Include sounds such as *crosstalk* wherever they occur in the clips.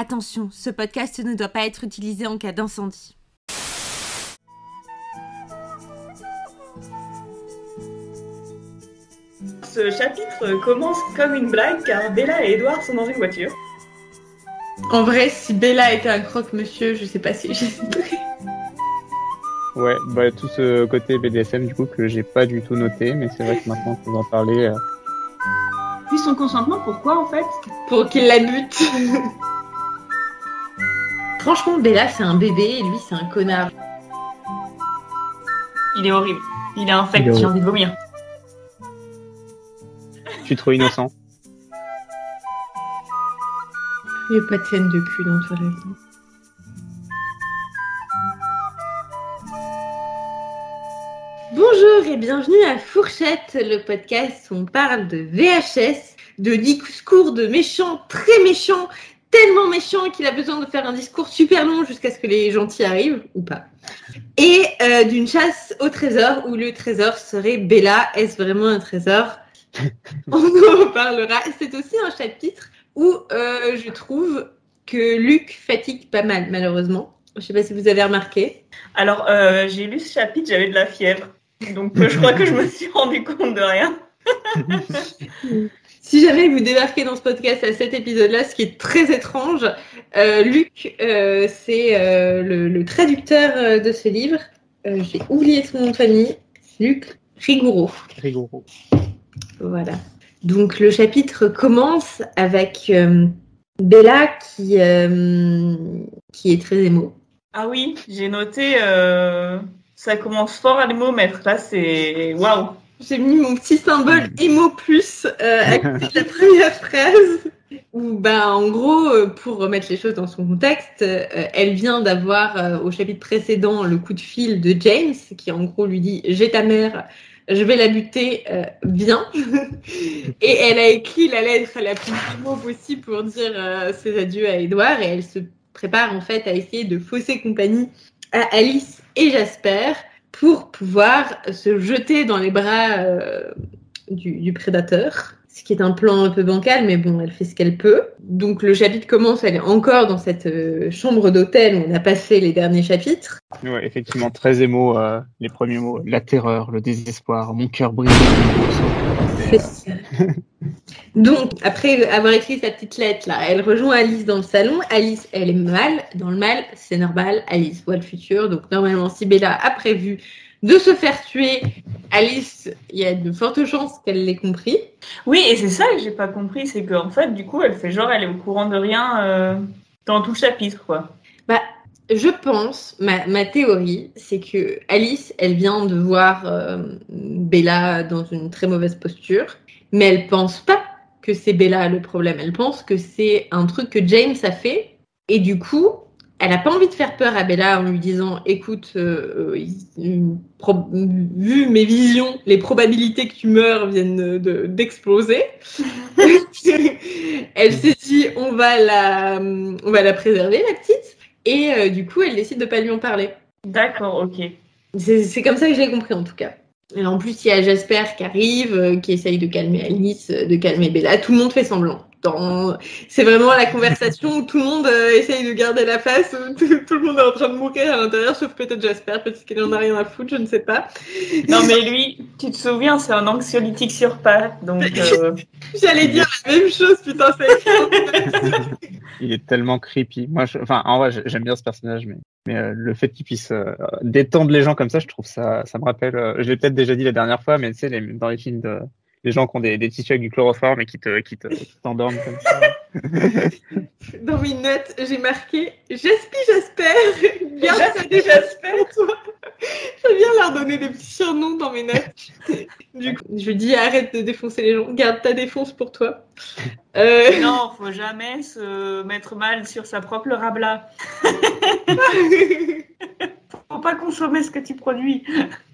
Attention, ce podcast ne doit pas être utilisé en cas d'incendie. Ce chapitre commence comme une blague car Bella et Edouard sont dans une voiture. En vrai, si Bella était un croque-monsieur, je sais pas si j'ai Ouais, bah tout ce côté BDSM du coup que j'ai pas du tout noté, mais c'est vrai que maintenant que vous en parlez. Euh... Puis son consentement, pourquoi en fait? Pour qu'il la bute. *laughs* Franchement, Bella c'est un bébé et lui c'est un connard. Il est horrible. Il est infect, j'ai envie de vomir. Je suis trop innocent. Il n'y a pas de scène de cul dans Toilette. Bonjour et bienvenue à Fourchette, le podcast où on parle de VHS, de discours de méchants, très méchants, tellement méchants qu'il a besoin de faire un discours super long jusqu'à ce que les gentils arrivent, ou pas. Et euh, d'une chasse au trésor où le trésor serait Bella. Est-ce vraiment un trésor? *laughs* On en parlera. C'est aussi un chapitre où euh, je trouve que Luc fatigue pas mal, malheureusement. Je sais pas si vous avez remarqué. Alors, euh, j'ai lu ce chapitre, j'avais de la fièvre. Donc, euh, je crois que je me suis *laughs* rendu compte de rien. *laughs* si jamais vous débarquez dans ce podcast à cet épisode-là, ce qui est très étrange, euh, Luc, euh, c'est euh, le, le, traducteur de ce livre. j'ai oublié son nom de famille. Luc Rigouro. Rigouro. Voilà. Donc le chapitre commence avec euh, Bella qui, euh, qui est très émo. Ah oui, j'ai noté, euh, ça commence fort à l'émomètre. Là, c'est waouh. J'ai mis mon petit symbole émo plus à côté de la première phrase. Où, ben, en gros, pour remettre les choses dans son contexte, elle vient d'avoir au chapitre précédent le coup de fil de James qui en gros lui dit J'ai ta mère, je vais la buter, euh, viens. *laughs* et elle a écrit la lettre la plus mot possible pour dire euh, ses adieux à Edouard et elle se prépare en fait à essayer de fausser compagnie à Alice et Jasper pour pouvoir se jeter dans les bras euh, du, prédateur ce qui est un plan un peu bancal, mais bon, elle fait ce qu'elle peut. Donc le chapitre commence, elle est encore dans cette euh, chambre d'hôtel où on a passé les derniers chapitres. Ouais, effectivement, très émo, euh, les premiers mots. La terreur, le désespoir, mon cœur brise. *laughs* Donc, après avoir écrit sa petite lettre, là, elle rejoint Alice dans le salon. Alice, elle est mal. Dans le mal, c'est normal. Alice voit le futur. Donc, normalement, si Bella a prévu de se faire tuer, Alice, il y a de fortes chances qu'elle l'ait compris. Oui, et c'est ça que j'ai pas compris, c'est qu'en fait, du coup, elle fait genre, elle est au courant de rien euh, dans tout le chapitre, quoi. Bah, je pense, ma, ma théorie, c'est que Alice, elle vient de voir euh, Bella dans une très mauvaise posture, mais elle pense pas que c'est Bella le problème. Elle pense que c'est un truc que James a fait, et du coup, elle n'a pas envie de faire peur à Bella en lui disant écoute, euh, euh, vu mes visions, les probabilités que tu meurs viennent d'exploser. *laughs* *laughs* elle s'est dit on va la, on va la préserver la petite, et euh, du coup elle décide de pas lui en parler. D'accord, ok. C'est comme ça que j'ai compris en tout cas. Et en plus, il y a Jasper qui arrive, euh, qui essaye de calmer Alice, de calmer Bella. Tout le monde fait semblant. C'est vraiment la conversation où tout le monde euh, essaye de garder la face, tout, tout, le monde est en train de mourir à l'intérieur, sauf peut-être Jasper, peut-être qu'il en a rien à foutre, je ne sais pas. Non mais lui, tu te souviens, c'est un anxiolytique sur pattes, donc... *laughs* Euh... J'allais dire la même chose, putain, c'est... *laughs* Il est tellement creepy. Moi, je... enfin, en vrai, j'aime bien ce personnage, mais, mais euh, le fait qu'il puisse euh, détendre les gens comme ça, je trouve ça, ça me rappelle... Euh, je l'ai peut-être déjà dit la dernière fois, mais tu sais, les... dans les films de les gens qui ont des, des tissus avec du chloroforme et qui te, qui te, t'endorment comme ça. *laughs* Dans mes notes, j'ai marqué J'espère, j'espère. Garde ça des Jasper. *laughs* Je viens leur donner des petits surnoms dans mes notes. Du coup, je dis arrête de défoncer les gens. Garde ta défonce pour toi. Euh... *laughs* Non, faut jamais se mettre mal sur sa propre rabla. faut pas consommer ce que tu produis.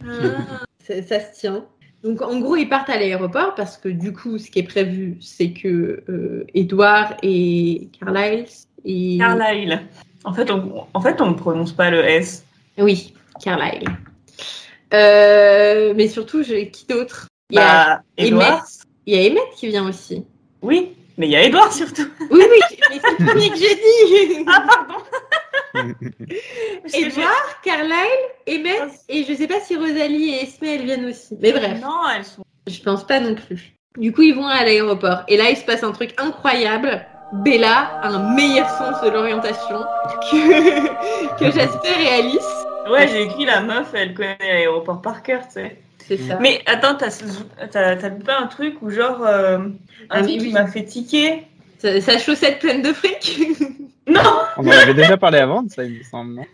Ah, ça, ça se tient. Donc en gros, ils partent à l'aéroport parce que du coup, ce qui est prévu, c'est que euh, Edouard et Carlyle et Carlyle. En fait, on, en fait, on ne prononce pas le S. Oui, Carlyle. Euh, mais surtout, je... qui d'autre? Il y a bah, Emmett. Il y a Emmett qui vient aussi. Oui. Mais il y a Edouard surtout. Oui, oui, mais c'est le premier que j'ai dit. *laughs* Ah, pardon. *laughs* Edouard, Carlyle, Emmett, et je sais pas si Rosalie et Esme elles viennent aussi. Mais bref, Non, elles sont. je pense pas non plus. Du coup, ils vont à l'aéroport. Et là, il se passe un truc incroyable. Bella a un meilleur sens de l'orientation que, *laughs* que Jasper et Alice. Ouais, j'ai écrit la meuf, elle connaît l'aéroport par cœur, tu sais. C'est ça. Mais attends, t'as loupé un truc où genre euh, un Ah, truc oui, qui m'a fait tiquer? Sa, sa chaussette pleine de fric. *laughs* Non, On en avait déjà parlé avant de ça, il me semble. non?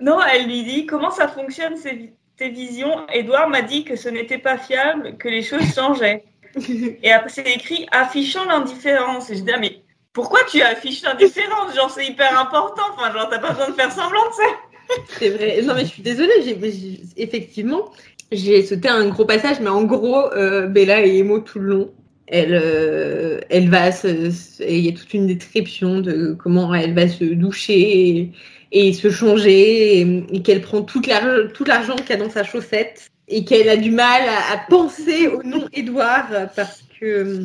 Non, elle lui dit comment ça fonctionne ces tes visions? Edouard m'a dit que ce n'était pas fiable, que les choses changeaient. *laughs* Et après c'est écrit affichant l'indifférence. Et je dis ah, mais pourquoi tu affiches l'indifférence? Genre c'est hyper important. Enfin genre t'as pas besoin de faire semblant, tu sais. C'est vrai. Non, mais je suis désolée. j'ai- effectivement, j'ai sauté un gros passage, mais en gros, euh, Bella est émo tout le long. Elle, euh, elle va se, il y a toute une description de comment elle va se doucher et, se changer et, qu'elle prend tout l'argent qu'il y a dans sa chaussette et qu'elle a du mal à, penser au nom Édouard parce que,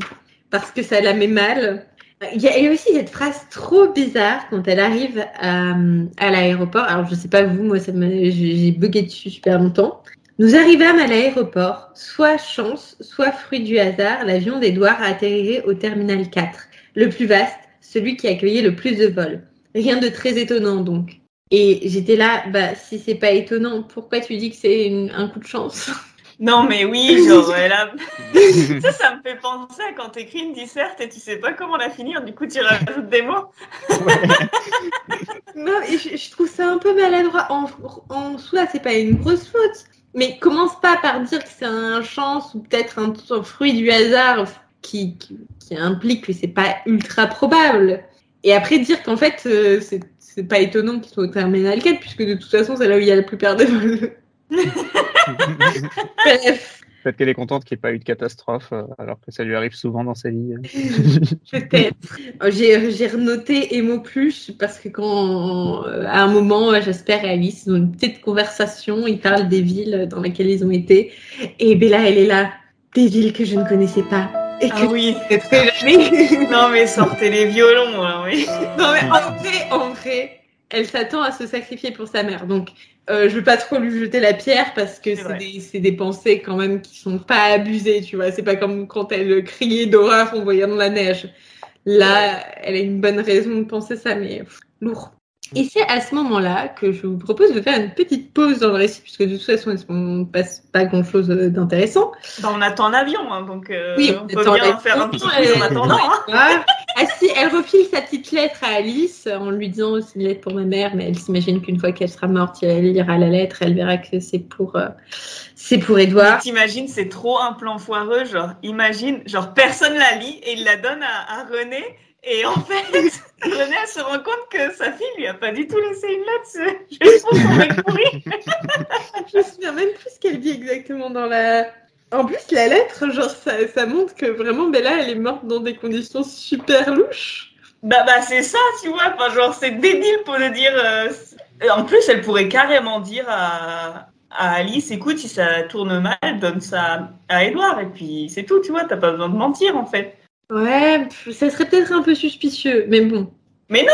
parce que ça la met mal. Il y a, aussi cette phrase trop bizarre quand elle arrive à, à l'aéroport. Alors, je sais pas vous, moi, j'ai bugué dessus super longtemps. Nous arrivâmes à l'aéroport. Soit chance, soit fruit du hasard, l'avion d'Edouard atterrirait au terminal 4, le plus vaste, celui qui accueillait le plus de vols. Rien de très étonnant donc. Et j'étais là, bah si c'est pas étonnant, pourquoi tu dis que c'est une- un coup de chance? Non mais oui, genre a... *laughs* ça, ça me fait penser à quand t'écris une disserte et tu sais pas comment la finir, du coup tu rajoutes des mots. *laughs* Non, je, je trouve ça un peu maladroit. En, en soi, c'est pas une grosse faute. Mais commence pas par dire que c'est un chance ou peut-être un, un fruit du hasard qui, qui, qui implique que c'est pas ultra probable. Et après dire qu'en fait, euh, c'est c'est pas étonnant qu'il soit au terminal 4, puisque de toute façon, c'est là où il y a la plupart des vols. *laughs* *laughs* Bref, Peut-être qu'elle est contente qu'il n'y ait pas eu de catastrophe, euh, alors que ça lui arrive souvent dans sa vie. *laughs* *laughs* peut-être. Euh, J'ai renoté Emo Plus parce que quand, euh, à un moment, euh, Jasper et Alice ont une petite conversation, ils parlent des villes dans lesquelles ils ont été. Et Bella, elle est là, des villes que je ne connaissais pas. Et que Ah oui. ne connaîtrai jamais. Non mais sortez les violons, là, oui. non, mais en vrai, en vrai, elle s'attend à se sacrifier pour sa mère. Donc, euh, je veux pas trop lui jeter la pierre parce que C'est des, c'est des pensées quand même qui sont pas abusées, tu vois. C'est pas comme quand elle criait d'horreur en voyant de la neige. Là, elle a une bonne raison de penser ça, mais pff, lourd. Et c'est à ce moment-là que je vous propose de faire une petite pause dans le récit, puisque de toute façon, il ne se passe pas grand-chose d'intéressant. Bah, on attend l'avion, hein, donc euh, Oui, on on peut bien faire un petit quiz en attendant. Hein. Ah, ah si, elle refile sa petite lettre à Alice en lui disant c'est une lettre pour ma mère, mais elle s'imagine qu'une fois qu'elle sera morte, elle lira la lettre, elle verra que c'est pour euh, c'est pour Edouard. T'imagines, c'est trop un plan foireux, genre, imagine, genre, personne la lit et il la donne à, à René. Et en *laughs* fait, René, elle se rend compte que sa fille lui a pas du tout laissé une lettre. c'est Juste pour son mec pourri. *laughs* Je me souviens même plus ce qu'elle dit exactement dans la. En plus, la lettre, genre, ça, ça montre que vraiment Bella, elle est morte dans des conditions super louches. Bah, bah, c'est ça, tu vois. Enfin, genre, c'est débile pour le dire. euh, En plus, elle pourrait carrément dire à, à Alice, écoute, si ça tourne mal, donne ça à Edouard. Et puis, c'est tout, tu vois. T'as pas besoin de mentir, en fait. Ouais, ça serait peut-être un peu suspicieux, mais bon. Mais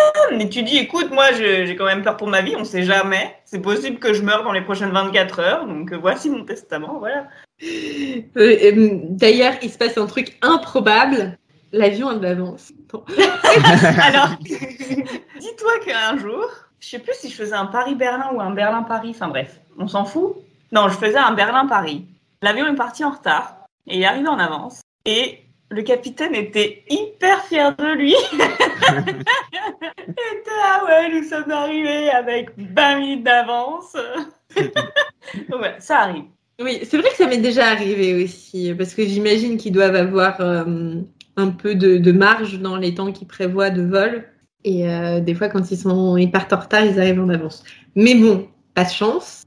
tu dis, écoute, moi, j'ai quand même peur pour ma vie, on sait jamais. C'est possible que je meure dans les prochaines 24 heures, donc euh, voici mon testament, voilà. Euh, euh, D'ailleurs, il se passe un truc improbable. L'avion a de l'avance. *laughs* Alors, *laughs* dis-toi qu'un jour, je sais plus si je faisais un Paris-Berlin ou un Berlin-Paris, enfin bref, on s'en fout. Non, je faisais un Berlin-Paris. L'avion est parti en retard et il est arrivé en avance. Et le capitaine était hyper fier de lui. *laughs* Il était, ah ouais, nous sommes arrivés avec 20 minutes d'avance. *laughs* Donc voilà, ça arrive. Oui, c'est vrai que ça m'est déjà arrivé aussi, parce que j'imagine qu'ils doivent avoir euh, un peu de, de marge dans les temps qu'ils prévoient de vol. Et euh, des fois, quand ils, sont, ils partent en retard, ils arrivent en avance. Mais bon, pas de chance.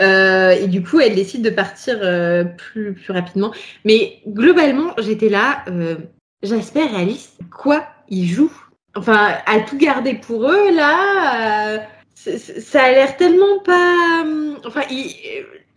Euh, et du coup, elle décide de partir euh, plus, plus rapidement. Mais globalement, j'étais là, euh, Jasper et Alice, quoi? Ils jouent? Enfin, à tout garder pour eux, là, euh, ça a l'air tellement pas... euh, Enfin, ils,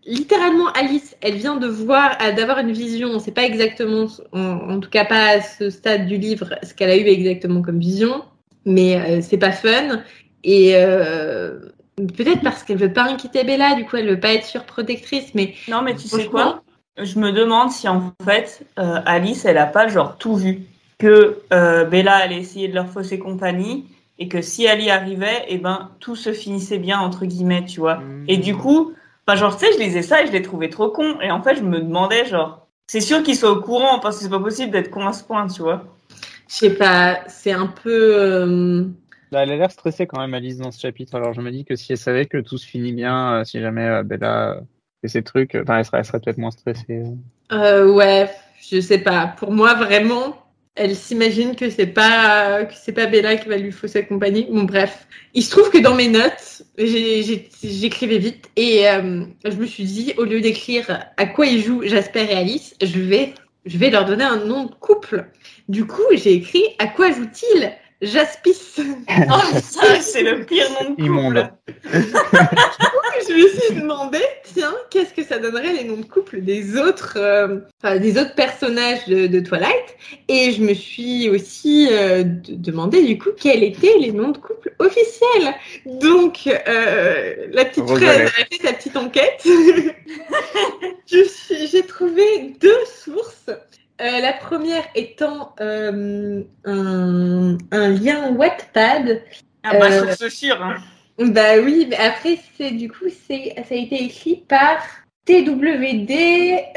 littéralement, Alice, elle vient de voir, euh, d'avoir une vision. On sait pas exactement, en, tout cas pas à ce stade du livre, ce qu'elle a eu exactement comme vision. Mais euh, c'est pas fun. Et euh, peut-être parce qu'elle veut pas inquiéter Bella, du coup, elle veut pas être surprotectrice. Mais non, mais tu sais quoi? Je me demande si en fait euh, Alice, elle a pas genre tout vu. Que Bella allait essayer de leur fausser compagnie et que si elle y arrivait, et eh ben tout se finissait bien entre guillemets, tu vois. Mmh. Et du coup Enfin, genre, tu sais, je lisais ça et je l'ai trouvé trop con. Et en fait, je me demandais, genre, c'est sûr qu'il soit au courant parce que c'est pas possible d'être con à ce point, tu vois. Je sais pas, c'est un peu. Euh... Bah, elle a l'air stressée quand même, Alice, dans ce chapitre. Alors, je me dis que si elle savait que tout se finit bien, euh, si jamais euh, Bella euh, fait ses trucs, enfin, elle serait, peut-être moins stressée. Euh, ouais, je sais pas. Pour moi, vraiment, elle s'imagine que c'est pas que pas Bella qui va lui fausser compagnie. Bon bref, il se trouve que dans mes notes, j'écrivais vite et je me suis dit au lieu d'écrire à quoi ils jouent Jasper et Alice, je vais je vais leur donner un nom de couple. Du coup, j'ai écrit à quoi jouent-ils Jaspis. *laughs* oh, ça, c'est le pire nom de couple. Immonde. je me suis demandé, tiens, qu'est-ce que ça donnerait les noms de couple des autres, euh, enfin, des autres personnages de, de, Twilight? Et je me suis aussi euh, demandé, du coup, quels étaient les noms de couple officiels? Donc, euh, la petite fraise a fait sa petite enquête. *laughs* J'ai trouvé deux sources. Euh, la première étant euh, un, un, lien Wattpad. Ah bah, euh, sur ce hein. Bah oui, mais après, c'est du coup, c'est ça a été écrit par TWD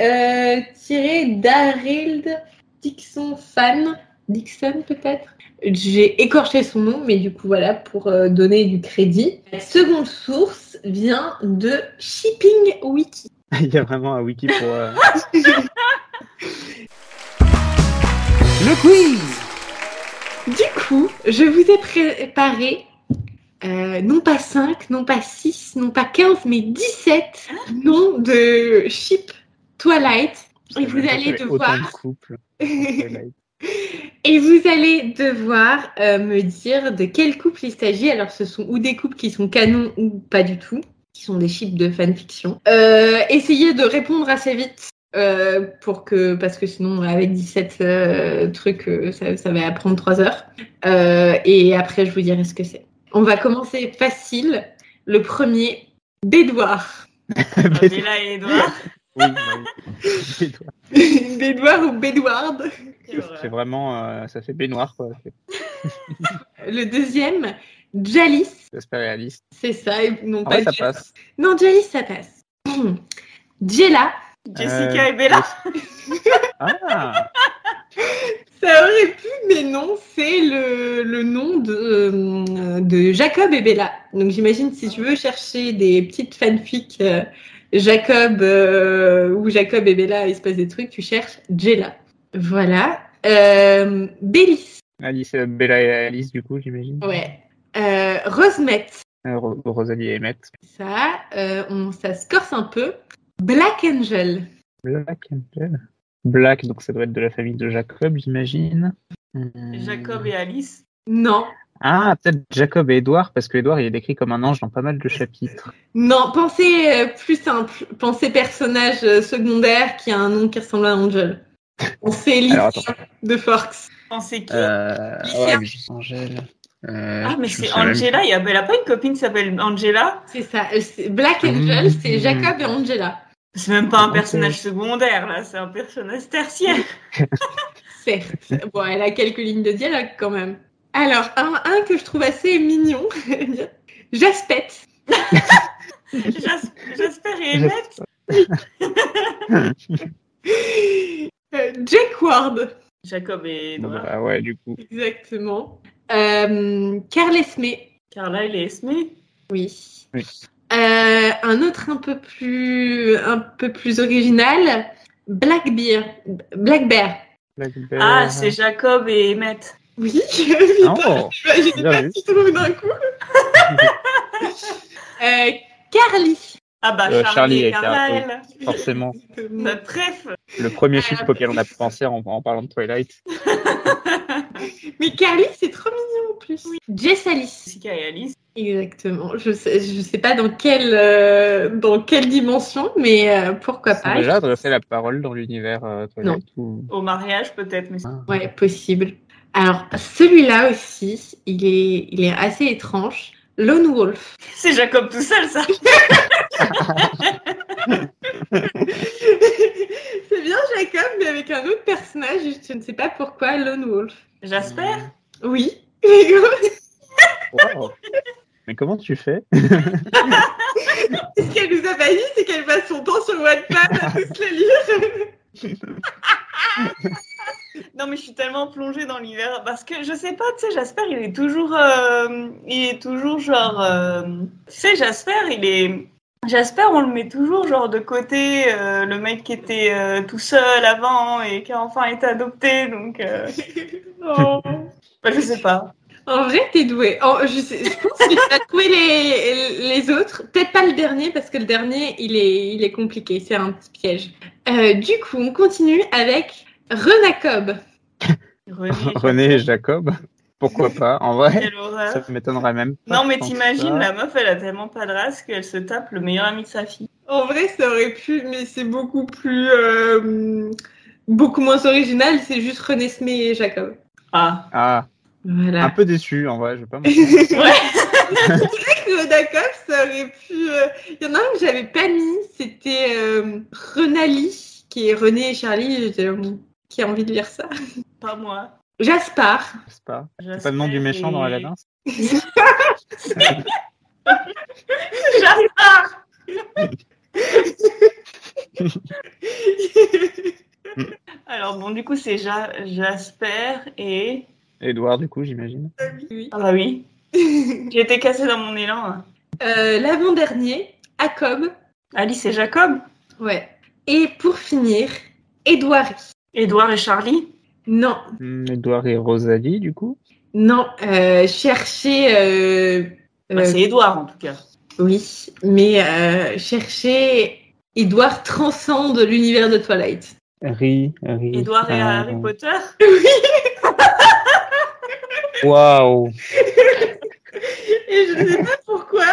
euh, Darild Dixon Fan. Dixon peut-être? J'ai écorché son nom, mais du coup, voilà, pour euh, donner du crédit. La seconde source vient de Shipping Wiki. *laughs* Il y a vraiment un wiki pour. *laughs* Le quiz Du coup, je vous ai préparé euh, non pas 5, non pas 6, non pas 15, mais 17 noms de ship Twilight. Et vous allez devoir. *laughs* Et vous allez devoir euh, me dire de quel couple il s'agit. Alors, ce sont ou des couples qui sont canons ou pas du tout, qui sont des ships de fanfiction. Euh, essayez de répondre assez vite euh, pour que parce que sinon avec 17 euh, trucs euh, ça, ça, va prendre 3 heures euh, et après je vous dirai ce que c'est. On va commencer facile. Le premier, Bédouard. *laughs* Béla et Edouard. oui, *laughs* Bédouard ou Bédouard. C'est vraiment ça fait baignoire quoi. *laughs* Le deuxième, Jalis. J'espère réaliste. C'est ça, et non Ah pas ouais, ça passe. Non, Jalis ça passe. *clears throat* Jella. Jessica Euh, et Bella. *laughs* Ah, Ça aurait pu, mais non, c'est le, le nom de, euh, de Jacob et Bella. Donc j'imagine si tu veux chercher des petites fanfics euh, Jacob euh, ou Jacob et Bella, il se passe des trucs, tu cherches Jella. Voilà. Euh, Bélis. Alice, euh, Bella et Alice du coup j'imagine. Ouais. Euh, Rosemette. Euh, Ro- Rosalie et Emmett. Ça, euh, on, ça se corse un peu. Black Angel. Black Angel. Black donc ça doit être de la famille de Jacob j'imagine. Hum. Jacob et Alice. Non. Ah peut-être Jacob et Edouard parce que Edouard il est décrit comme un ange dans pas mal de chapitres. Non, pensez euh, plus simple. Pensez personnage euh, secondaire qui a un nom qui ressemble à Angel. *laughs* Pensez attends. de Forks. Pensez qui? Euh, ouais, Angèle. Euh, Ah, mais c'est même Angela. Il y a... Elle a pas une copine qui s'appelle Angela C'est ça. Black Angel, Mmh. c'est Jacob et Angela. C'est même pas un personnage secondaire, là. C'est un personnage tertiaire. *laughs* Certes. Bon, elle a quelques lignes de dialogue quand même. Alors, un, un que je trouve assez mignon. *laughs* Jaspette. *laughs* Jas- J'espère et Emmett. Euh, Jack Ward. Jacob et Edouard. bah ouais du coup. Exactement. Euh, Carl Esme. Carla et Esme. Oui. Oui. Euh, un autre un peu plus, un peu plus original. Black Bear. Black Bear. Black Bear. Ah, c'est Jacob et Emmett. Oui. Oh, J'étais bien pas si drôle d'un coup. *laughs* euh, Carly. Ah bah Euh, Charlie, Charlie et et Carl, Carmel. Forcément. *laughs* Notre préf. Le premier chiffre auquel on a pensé en, en parlant de Twilight. *laughs* Mais Carly, c'est trop mignon en plus. Jess Alice. Jessica et Alice. Exactement. Je sais, je sais pas dans quelle, euh, dans quelle dimension, mais euh, pourquoi pas. déjà adressé la parole dans l'univers euh, ou... Au mariage peut-être, mais Ah. Ouais, possible. Alors, celui-là aussi, il est, il est assez étrange. Lone Wolf. *laughs* c'est Jacob tout seul ça. *laughs* c'est bien Jacob, mais avec un autre personnage, je ne sais pas pourquoi Lone Wolf. Jasper? Oui. *laughs* Wow. Mais comment tu fais *laughs* *laughs* Ce qu'elle nous a pas dit, c'est qu'elle passe son temps sur Wattpad à tous les lire. *laughs* Non mais je suis tellement plongée dans l'univers parce que je sais pas, tu sais, Jasper il est toujours, euh, il est toujours genre, euh, tu sais, Jasper il est, Jasper on le met toujours genre de côté, euh, le mec qui était euh, tout seul avant et qui a enfin été adopté, donc, euh, Oh. bah, je sais pas. En vrai, t'es doué. Oh, je, sais, je pense que tu les, les autres. Peut-être pas le dernier, parce que le dernier, il est, il est compliqué. C'est un petit piège. Euh, du coup, on continue avec Renacob. René, René *laughs* et Jacob Pourquoi pas En vrai, quelle horreur. ça m'étonnerait même pas. Non mais t'imagines, la meuf elle a tellement pas de race qu'elle se tape le meilleur ami de sa fille. En vrai, ça aurait pu, mais c'est beaucoup plus, euh, beaucoup moins original. C'est juste René Smé et Jacob. Ah. Ah, un peu déçu en vrai, je vais pas *laughs* mentir. Renacob, ça aurait pu. euh, Il y en a un que j'avais pas mis. C'était euh, Renali, qui est René et Charlie. Bon, qui a envie de lire ça. Pas moi. Jaspar. C'est pas, c'est pas le nom du méchant dans Aladdin Jaspar *laughs* *laughs* Alors bon, du coup, c'est Ja- Jasper et... Edouard, du coup, j'imagine. Oui. Ah bah oui, *laughs* j'ai été cassée dans mon élan. hein. Euh, L'avant-dernier, Jacob. Alice et Jacob, Ouais. Et pour finir, Edouard. Édouard et Charlie. Non, Hmm, Edouard et Rosalie, du coup. non. Euh, cherchez. euh, Bah, euh, c'est Édouard en tout cas. oui, mais euh, cherchez. Edouard transcende l'univers de Twilight. Ri, Ri. Édouard et euh, Harry Potter. *laughs* Waouh *laughs* Et je ne sais pas pourquoi.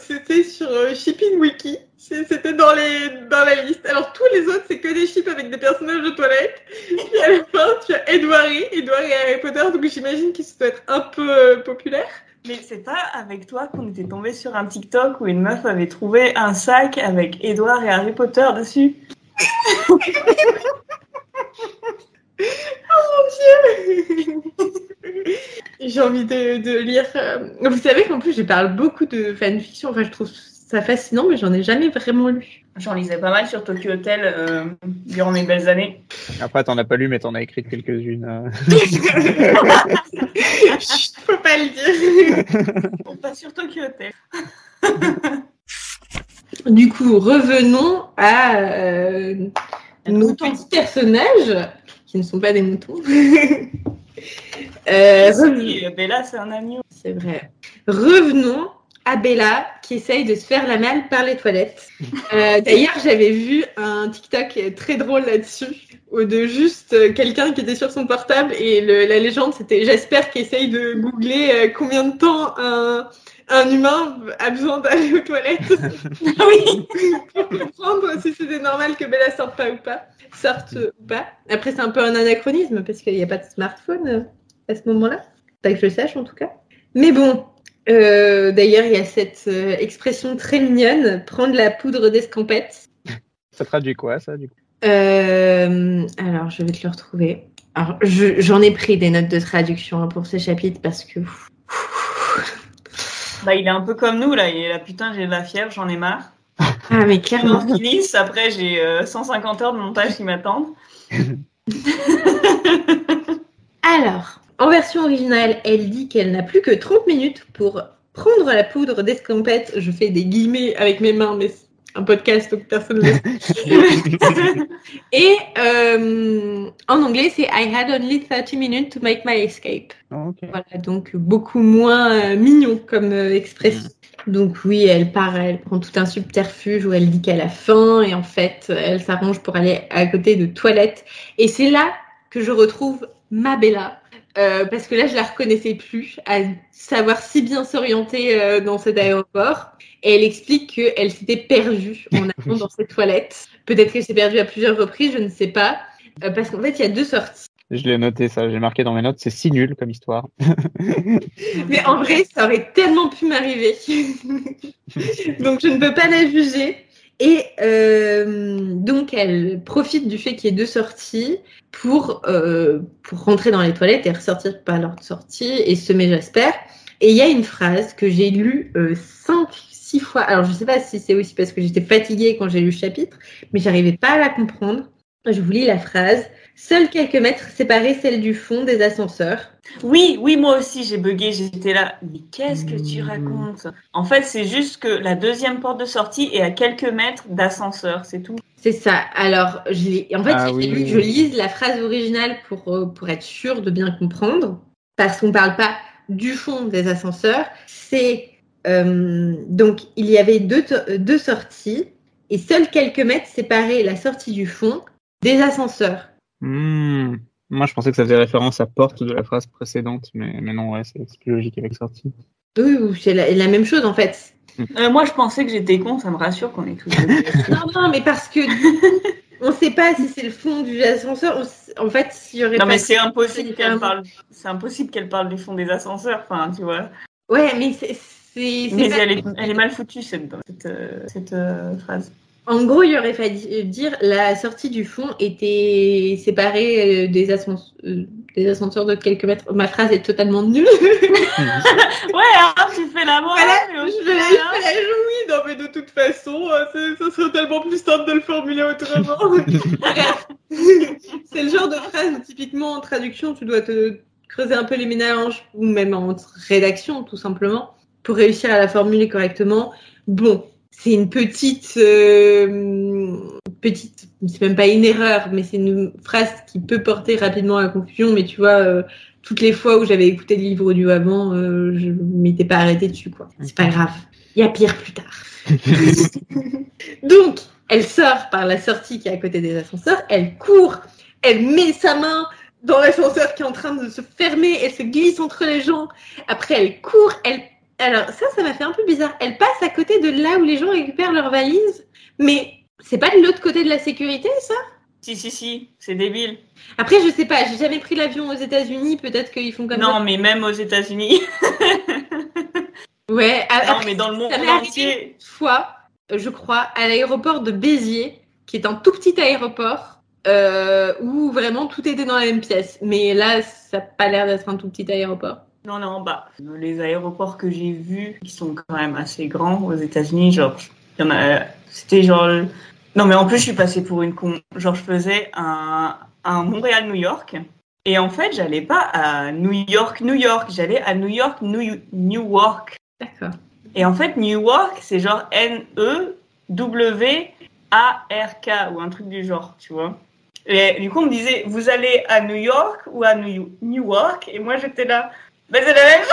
c'était sur euh, Shipping Wiki. C'était dans, les, dans la liste. Alors, tous les autres, c'est que des ships avec des personnages de toilette. Puis à la fin, tu as Edouard et, Edouard et Harry Potter. Donc, j'imagine qu'ils doivent être un peu euh, populaires. Mais c'est pas avec toi qu'on était tombé sur un TikTok où une meuf avait trouvé un sac avec Édouard et Harry Potter dessus. *laughs* J'ai envie de, de lire. euh, Vous savez qu'en plus, je parle beaucoup de fanfiction. Enfin, je trouve ça fascinant, mais j'en ai jamais vraiment lu. J'en lisais pas mal sur Tokyo Hotel euh, durant mes belles années. Après, t'en as pas lu, mais t'en as écrit quelques-unes. euh. Je peux pas le dire. Bon, pas sur Tokyo Hotel. Du coup, revenons à euh, nos petits personnages, qui ne sont pas des moutons. *laughs* Euh, revenons- Si, Bella, c'est un agneau. C'est vrai. Revenons à Bella qui essaye de se faire la malle par les toilettes. Euh, *laughs* D'ailleurs, j'avais vu un TikTok très drôle là-dessus, de juste euh, quelqu'un qui était sur son portable et le- la légende c'était j'espère qu'il essaye de googler euh, combien de temps un, un humain a besoin d'aller aux toilettes *laughs* Ah oui pour comprendre si c'était normal que Bella sorte pas ou pas, sorte ou pas. Après, c'est un peu un anachronisme parce qu'il n'y a pas de smartphone à ce moment-là. Pas que je le sache en tout cas. Mais bon, euh, d'ailleurs, il y a cette euh, expression très mignonne, prendre la poudre d'escampette. Ça traduit quoi, ça, du coup? Euh, alors, je vais te le retrouver. Alors, je- j'en ai pris des notes de traduction hein, pour ces chapitres parce que. Bah, il est un peu comme nous, là. Il est là, putain, j'ai de la fièvre, j'en ai marre. Ah, mais clairement. Après, j'ai euh, 150 heures de montage qui m'attendent. *laughs* Alors, en version originale, elle dit qu'elle n'a plus que 30 minutes pour prendre la poudre d'escampette. Je fais des guillemets avec mes mains, mais un podcast, donc personne ne *laughs* Et euh, en anglais, c'est I had only 30 minutes to make my escape. Ok. Voilà, donc beaucoup moins euh, mignon comme euh, expression. Donc oui, elle part, elle prend tout un subterfuge où elle dit qu'elle a faim et en fait, elle s'arrange pour aller à côté de toilettes. Et c'est là que je retrouve ma Bella. Parce que là, je la reconnaissais plus, à savoir si bien s'orienter dans cet aéroport. Et elle explique qu'elle s'était perdue en *laughs* allant dans cette toilette. Peut-être qu'elle s'est perdue à plusieurs reprises, je ne sais pas. Euh, parce qu'en fait, il y a deux sorties. Je l'ai noté ça, j'ai marqué dans mes notes, c'est si nul comme histoire. *laughs* Mais en vrai, ça aurait tellement pu m'arriver. *laughs* donc, je ne peux pas la juger. Et euh, donc, elle profite du fait qu'il y ait deux sorties pour, euh, pour rentrer dans les toilettes et ressortir par leur sortie et semer Jasper. Et il y a une phrase que j'ai lue euh, cinq, six fois. Alors, je ne sais pas si c'est aussi parce que j'étais fatiguée quand j'ai lu le chapitre, mais j'arrivais pas à la comprendre. Je vous lis la phrase. Seuls quelques mètres séparés celle du fond des ascenseurs. Oui, oui, moi aussi j'ai bugué, j'étais là. Mais qu'est-ce que tu racontes? En fait, c'est juste que la deuxième porte de sortie est à quelques mètres d'ascenseur, c'est tout. C'est ça. Alors, en fait, Ah oui. je lise la phrase originale pour, euh, pour être sûre de bien comprendre. Parce qu'on ne parle pas du fond des ascenseurs. C'est. Euh, donc, il y avait deux, deux sorties et seuls quelques mètres séparaient la sortie du fond des ascenseurs. Hmm. Moi, je pensais que ça faisait référence à porte de la phrase précédente, mais, mais non, ouais, c'est plus logique avec sortie. Oui, c'est la, la même chose en fait. Euh, moi je pensais que j'étais con, ça me rassure qu'on est tous. *laughs* Non, non, mais parce que on ne sait pas si c'est le fond du ascenseur. En fait, s'il y aurait Non pas mais c'est impossible c'est qu'elle parle, c'est impossible qu'elle parle du fond des ascenseurs, enfin tu vois. Ouais, mais c'est. c'est- c'est Mais pas- elle est, elle est mal foutue cette, cette, euh, cette euh, phrase. En gros, il aurait fallu dire la sortie du fond était séparée euh, des, ascens- euh, des ascenseurs de quelques mètres. Ma phrase est totalement nulle. *laughs* Ouais, hein, tu fais la morale. Voilà, je hein, fait, oui, non, mais de toute façon, c'est- ça serait tellement plus simple de le formuler autrement. *laughs* *laughs* C'est le genre de phrase où, typiquement, en traduction, tu dois te creuser un peu les ménages, ou même en rédaction, tout simplement, pour réussir à la formuler correctement. Bon, c'est une petite, euh, petite, c'est même pas une erreur, mais c'est une phrase qui peut porter rapidement à la confusion, mais tu vois, euh, toutes les fois où j'avais écouté le livre audio avant, euh, je m'étais pas arrêtée dessus, quoi. C'est pas grave. Il y a pire plus tard. *laughs* Donc, elle sort par la sortie qui est à côté des ascenseurs, elle court, elle met sa main dans l'ascenseur qui est en train de se fermer, elle se glisse entre les gens. Après, elle court, elle. Alors, ça, ça m'a fait un peu bizarre. Elle passe à côté de là où les gens récupèrent leurs valises, mais c'est pas de l'autre côté de la sécurité, ça? Si si si, c'est débile. Après, je sais pas, j'ai jamais pris l'avion aux États-Unis, peut-être qu'ils font comme non, ça. mais même aux États-Unis. Ouais, a- non, après, mais dans le monde ça entier. une fois, je crois, à l'aéroport de Béziers, qui est un tout petit aéroport, euh, où vraiment tout était dans la même pièce. Mais là, ça n'a pas l'air d'être un tout petit aéroport. Non, non, bah, les aéroports que j'ai vus, qui sont quand même assez grands aux États-Unis, genre, il y en a, c'était genre, non, mais en plus, je suis passée pour une con. Genre, je faisais un, un Montréal-New York. Et en fait, j'allais pas à New York, New York, j'allais à New York, New, Newark. D'accord. Et en fait, Newark, c'est genre N-E-W-A-R-K ou un truc du genre, tu vois. Et du coup, on me disait, vous allez à New York ou à New Newark? Et moi, j'étais là, ben c'est la même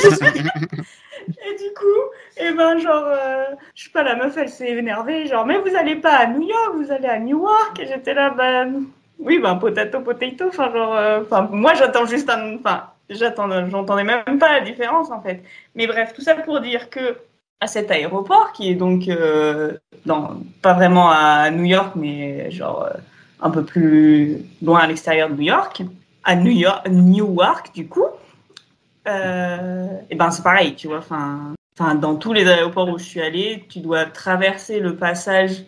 chose *laughs* Et du coup, et ben genre, euh, je sais pas, la meuf, elle s'est énervée, genre, mais vous allez pas à New York, vous allez à Newark Et j'étais là, ben, oui, ben, potato, potato, enfin, genre, euh, enfin, moi, j'attends juste un, enfin, j'attends, j'entendais même pas la différence, en fait. Mais bref, tout ça pour dire que à cet aéroport, qui est donc euh, pas vraiment à New York, mais genre euh, un peu plus loin à l'extérieur de New York, à New York, Newark du coup, et ben c'est pareil, tu vois. Enfin, enfin dans tous les aéroports où je suis allée, tu dois traverser le passage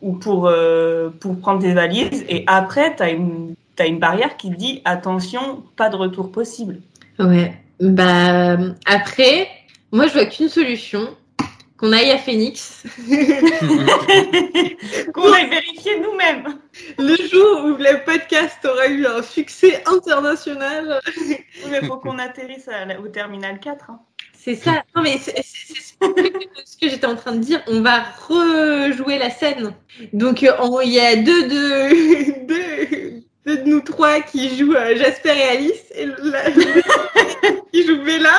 ou pour euh, pour prendre tes valises, et après t'as une t'as une barrière qui dit attention, pas de retour possible. Ouais. Bah, après, moi, je vois qu'une solution. Qu'on aille à Phoenix. *laughs* Qu'on aille vérifier nous-mêmes. Le jour où le podcast aura eu un succès international. Oui, mais faut qu'on atterrisse à au terminal 4. hein. C'est ça. Non, mais c'est ce que j'étais en train de dire. On va rejouer la scène. Donc, euh, on- il y a deux de, deux, *laughs* deux de nous trois qui jouent euh, Jasper et Alice. Et la, *laughs* qui joue Bella.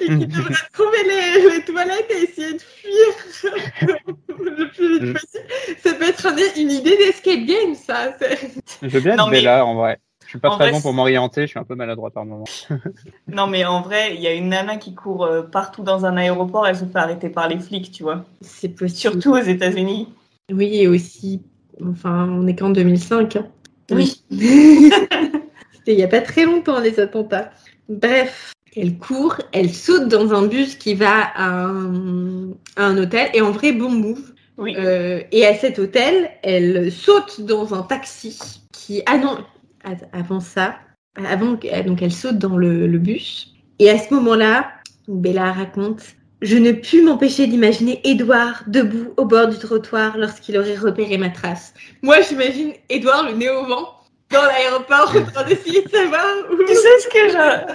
Et qui *laughs* devra trouver les, les toilettes et essayer de fuir *laughs* le plus vite Je- possible. Ça peut être un- une idée d'escape game, ça. Je veux bien Non, être mais- Bella, en vrai. Je suis pas En très vrai, bon pour m'orienter, je suis un peu maladroit par moment. Non, mais en vrai, il y a une nana qui court euh, partout dans un aéroport, elle se fait arrêter par les flics, tu vois. C'est possible. Surtout aux États-Unis. Oui, et aussi. Enfin, on est qu'en 2005. hein. Oui. *laughs* C'était il n'y a pas très longtemps, les attentats. Bref, elle court, elle saute dans un bus qui va à un, à un hôtel. Et en vrai, bon move. Oui. Euh, et à cet hôtel, elle saute dans un taxi qui. Ah non, avant ça, avant, donc elle saute dans le, le bus. Et à ce moment-là, Bella raconte Je ne pus m'empêcher d'imaginer Édouard debout au bord du trottoir lorsqu'il aurait repéré ma trace. Moi, j'imagine Édouard le nez au vent dans l'aéroport en train d'essayer de savoir où. Tu sais ce que je...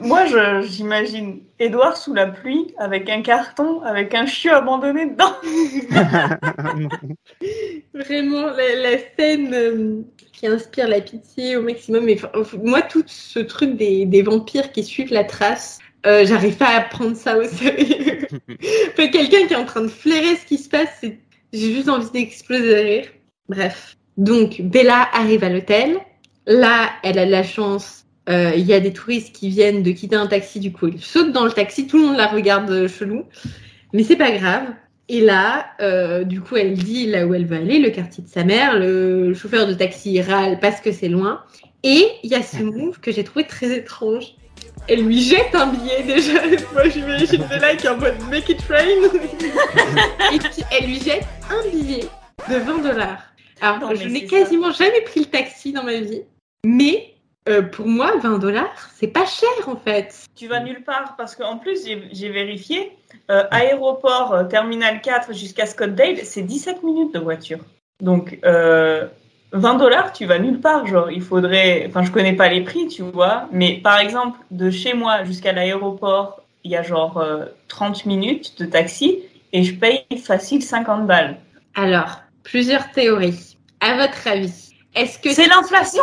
Moi, j'imagine Edouard sous la pluie avec un carton, avec un chiot abandonné dedans. *laughs* Vraiment, la, la scène euh, qui inspire la pitié au maximum. Mais moi, tout ce truc des, des vampires qui suivent la trace, euh, j'arrive pas à prendre ça au sérieux. *laughs* Quelqu'un qui est en train de flairer ce qui se passe, j'ai juste envie d'exploser de rire. Bref. Donc, Bella arrive à l'hôtel. Là, elle a de la chance. euh, Il y a des touristes qui viennent de quitter un taxi. Du coup, elle saute dans le taxi. Tout le monde la regarde chelou. Mais c'est pas grave. Et là, euh, du coup, elle dit là où elle veut aller, le quartier de sa mère. Le chauffeur de taxi râle parce que c'est loin. Et il y a ce move que j'ai trouvé très étrange. Elle lui jette un billet déjà. *laughs* Moi, j'imagine Bella est en mode make it rain. Et puis, elle lui jette un billet de 20 dollars. Alors, Non, je n'ai quasiment jamais pris le taxi dans ma vie. Mais euh, pour moi, 20 dollars, c'est pas cher en fait. Tu vas nulle part parce qu'en plus, j'ai- j'ai vérifié. euh, aéroport euh, Terminal 4 jusqu'à Scottsdale, c'est 17 minutes de voiture. Donc, euh, 20 dollars, tu vas nulle part. Genre, il faudrait. Enfin, je connais pas les prix, tu vois. Mais par exemple, de chez moi jusqu'à l'aéroport, il y a genre euh, 30 minutes de taxi et je paye facile 50 balles. Alors, plusieurs théories. À votre avis, est-ce que C'est l'inflation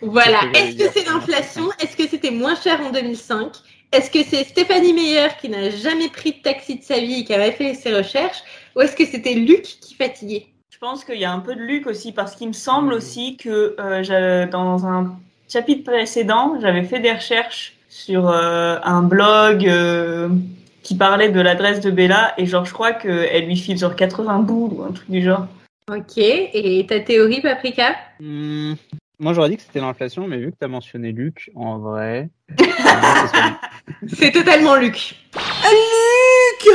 Voilà. *laughs* Est-ce que c'est l'inflation? Est-ce que c'était moins cher en 2005 Est-ce que c'est Stéphanie Meyer qui n'a jamais pris de taxi de sa vie et qui avait fait ses recherches? Ou est-ce que c'était Luc qui fatiguait? Je pense qu'il y a un peu de Luc aussi, parce qu'il me semble aussi que euh, dans un chapitre précédent, j'avais fait des recherches sur euh, un blog euh, qui parlait de l'adresse de Bella, et genre je crois qu'elle lui file genre 80 boules ou un truc du genre. Ok. Et ta théorie, Paprika? Hmm, Moi, j'aurais dit que c'était l'inflation, mais vu que tu as mentionné Luc, en vrai. *laughs* C'est totalement Luc. Luc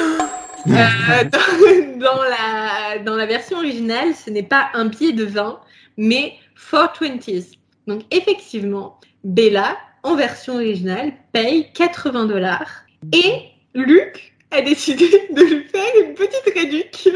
dans, dans la, dans la version originale, ce n'est pas un billet de 20, mais 420s. Donc effectivement, Bella, en version originale, paye 80 dollars. Et Luc a décidé de lui faire une petite réduction.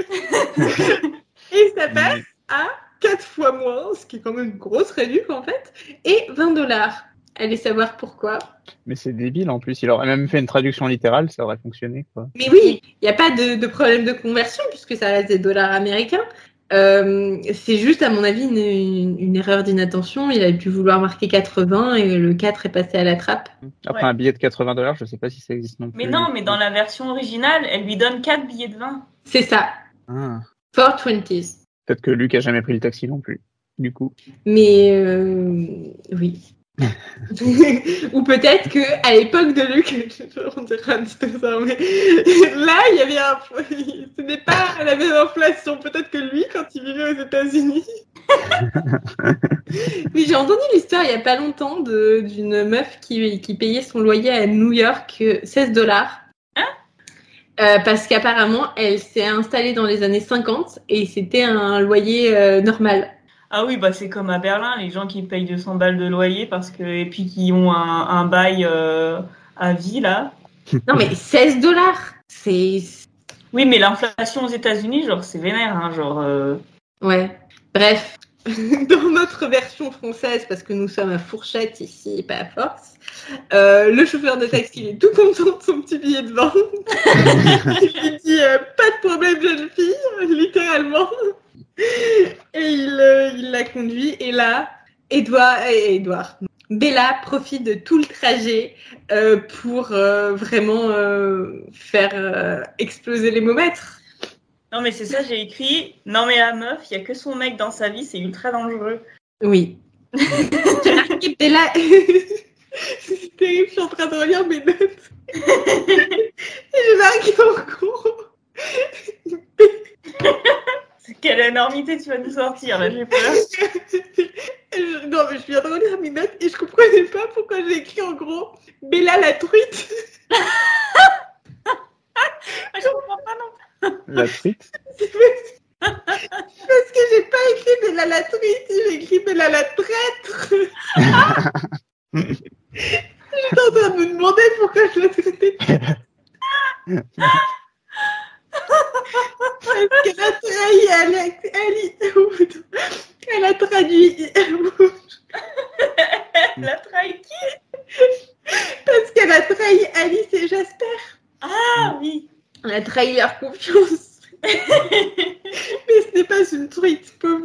*laughs* et ça passe à 4 fois moins, ce qui est quand même une grosse réduction en fait, et 20 dollars. Allez savoir pourquoi. Mais c'est débile en plus. Il aurait même fait une traduction littérale, ça aurait fonctionné. Quoi. Mais oui, il n'y a pas de, de problème de conversion puisque ça reste des dollars américains. Euh, c'est juste, à mon avis, une, une- une erreur d'inattention. Il avait pu vouloir marquer 80 et le 4 est passé à la trappe. Après, Ouais. un billet de 80 dollars, je sais pas si ça existe non plus. Mais non, mais dans la version originale, elle lui donne 4 billets de 20. C'est ça, Ah. 420s. Peut-être que Luc a jamais pris le taxi non plus. Du coup. Mais euh, oui. *laughs* Ou peut-être que à l'époque de Luc, *laughs* on dirait un dinosaure, mais *laughs* là il y avait un, ce n'est pas la même inflation. Peut-être que lui, quand il vivait aux États-Unis. oui, j'ai entendu l'histoire il y a pas longtemps d'une meuf qui, qui payait son loyer à New York euh, 16 dollars. Euh, parce qu'apparemment, elle s'est installée dans les années 50 et c'était un loyer euh, normal. Ah oui, bah c'est comme à Berlin, les gens qui payent 200 balles de loyer parce que et puis qui ont un, un bail euh, à vie là. Non, mais 16 dollars C'est. Oui, mais l'inflation aux États-Unis, genre c'est vénère, hein, genre. euh, Ouais. Bref. *laughs* dans notre version française, parce que nous sommes à fourchette ici, pas à force, euh, le chauffeur de taxi il est tout content de son petit billet de vente. *laughs* il lui dit euh, pas de problème, jeune fille, littéralement. Il, euh, il la conduit. Et là, Edouard, et Edouard, Bella profite de tout le trajet euh, pour euh, vraiment euh, faire euh, exploser les momètres. Non, mais c'est ça, j'ai écrit. Non, mais la meuf, il y a que son mec dans sa vie, c'est ultra dangereux. Oui. *laughs* J'ai marqué Bella. *laughs* C'est terrible, je suis en train de relire mes notes. *laughs* J'ai marqué en gros. Quelle énormité tu vas nous sortir, là, j'ai peur. Je- *laughs* Non, mais je viens de relire mes notes et je comprenais pas pourquoi j'ai écrit en gros Bella la truite. *laughs* Ah, je comprends pas non La truite. *laughs* Parce que j'ai pas écrit Bella la truite, j'ai écrit Bella la traître. J'étais en train de me demander pourquoi je la traitais. Parce qu'elle a trahi Alex. Elle, elle a traduit. La trahi qui? Parce qu'elle a trahi Alice et Jasper. Ah oui. Elle a trahi leur confiance. Mais ce n'est pas une truite, pauvre.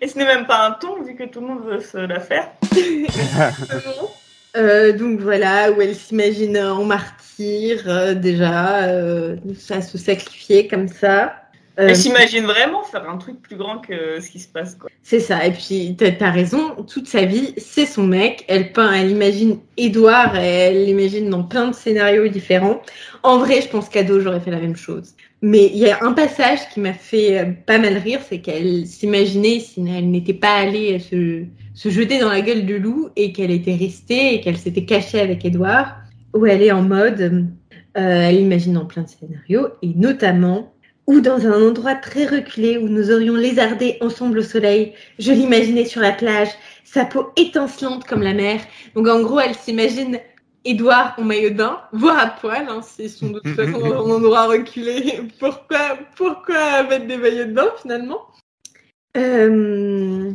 Et ce n'est même pas un ton, vu que tout le monde veut se la faire. *laughs* *laughs* Euh, donc voilà, où elle s'imagine en martyr, euh, déjà, euh, à se sacrifier comme ça. Euh, Elle s'imagine vraiment faire un truc plus grand que ce qui se passe, quoi. c'est ça, et puis t'as as raison, toute sa vie, c'est son mec. Elle peint, elle imagine Edouard, et elle l'imagine dans plein de scénarios différents. En vrai, je pense qu'ado, j'aurais fait la même chose. Mais il y a un passage qui m'a fait euh, pas mal rire, c'est qu'elle s'imaginait si elle n'était pas allée se, se jeter dans la gueule du loup et qu'elle était restée et qu'elle s'était cachée avec Edouard, où elle est en mode, euh, elle imagine dans plein de scénarios, et notamment, ou dans un endroit très reculé où nous aurions lézardé ensemble au soleil, je l'imaginais sur la plage, sa peau étincelante comme la mer. Donc en gros, elle s'imagine Edouard en maillot de bain, voire à poil, hein, s'ils sont de toute façon un endroit reculé. *laughs* Pourquoi, pourquoi mettre des maillots de bain finalement? Euh,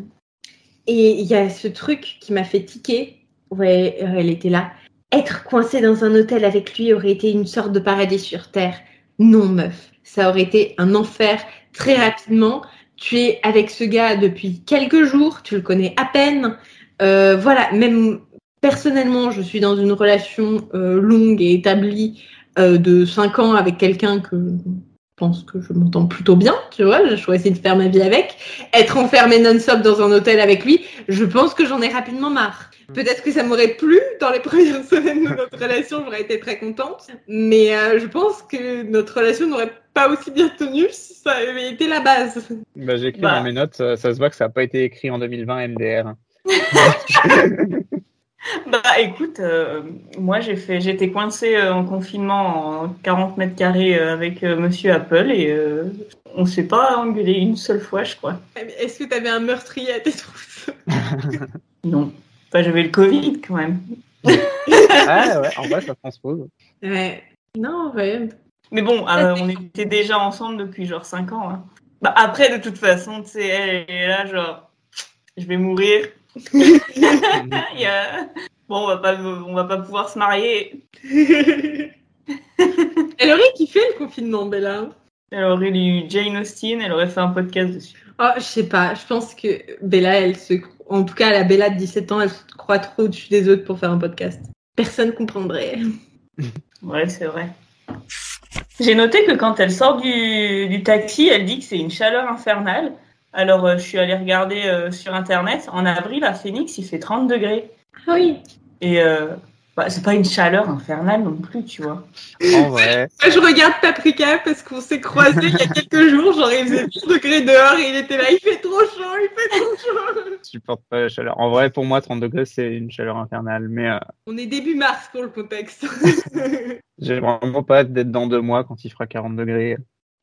Et il y a ce truc qui m'a fait tiquer. Ouais, euh, elle était là. Être coincée dans un hôtel avec lui aurait été une sorte de paradis sur Terre. Non, meuf. Ça aurait été un enfer très rapidement. Tu es avec ce gars depuis quelques jours, tu le connais à peine. Euh, voilà, même personnellement, je suis dans une relation euh, longue et établie de 5 ans avec quelqu'un que pense que je m'entends plutôt bien, tu vois, j'ai choisi de faire ma vie avec. Être enfermée non-stop dans un hôtel avec lui, je pense que j'en ai rapidement marre. Peut-être que ça m'aurait plu dans les *laughs* premières semaines de notre relation, j'aurais été très contente. Mais euh, je pense que notre relation n'aurait pas aussi bien tenu si ça avait été la base. Bah, j'ai écrit Bah. dans mes notes, ça se voit que ça n'a pas été écrit en 2020 MDR. *laughs* *laughs* *laughs* Bah écoute, euh, moi j'ai fait, j'étais coincée euh, en confinement en 40 mètres carrés euh, avec euh, Monsieur Apple et euh, on s'est pas engueulé une seule fois, je crois. Est-ce que tu avais un meurtrier à tes trousses *laughs* Non, enfin j'avais le Covid quand même. *laughs* ah ouais, en vrai, ça transpose. Ouais. Non, ouais. Mais bon, euh, on était déjà ensemble depuis genre 5 ans. hein. Bah après de toute façon, tu sais, elle est là genre, je vais mourir. Il y a- Bon, on va pas, on va pas pouvoir se marier. *laughs* Elle aurait kiffé le confinement, Bella. Elle aurait lu Jane Austen, elle aurait fait un podcast dessus. Oh, je sais pas. Je pense que Bella, elle se. En tout cas, la Bella de 17 ans, elle se croit trop au-dessus des autres pour faire un podcast. Personne comprendrait. *laughs* Ouais, c'est vrai. J'ai noté que quand elle sort du, du taxi, elle dit que c'est une chaleur infernale. Alors, euh, je suis allée regarder euh, sur Internet. En avril, à Phoenix, il fait 30 degrés. Ah oui. Et euh, bah, c'est pas une chaleur infernale non plus, tu vois. En vrai, *laughs* Moi, je regarde Paprika parce qu'on s'est croisés il y a quelques jours. Genre, il faisait 10 degrés dehors et il était là. Il fait trop chaud, il fait trop chaud. *laughs* je supporte pas la chaleur. En vrai, pour moi, 30 degrés, c'est une chaleur infernale. Mais euh, On est début mars pour le contexte. *laughs* j'ai vraiment pas hâte d'être dans deux mois quand il fera 40 degrés.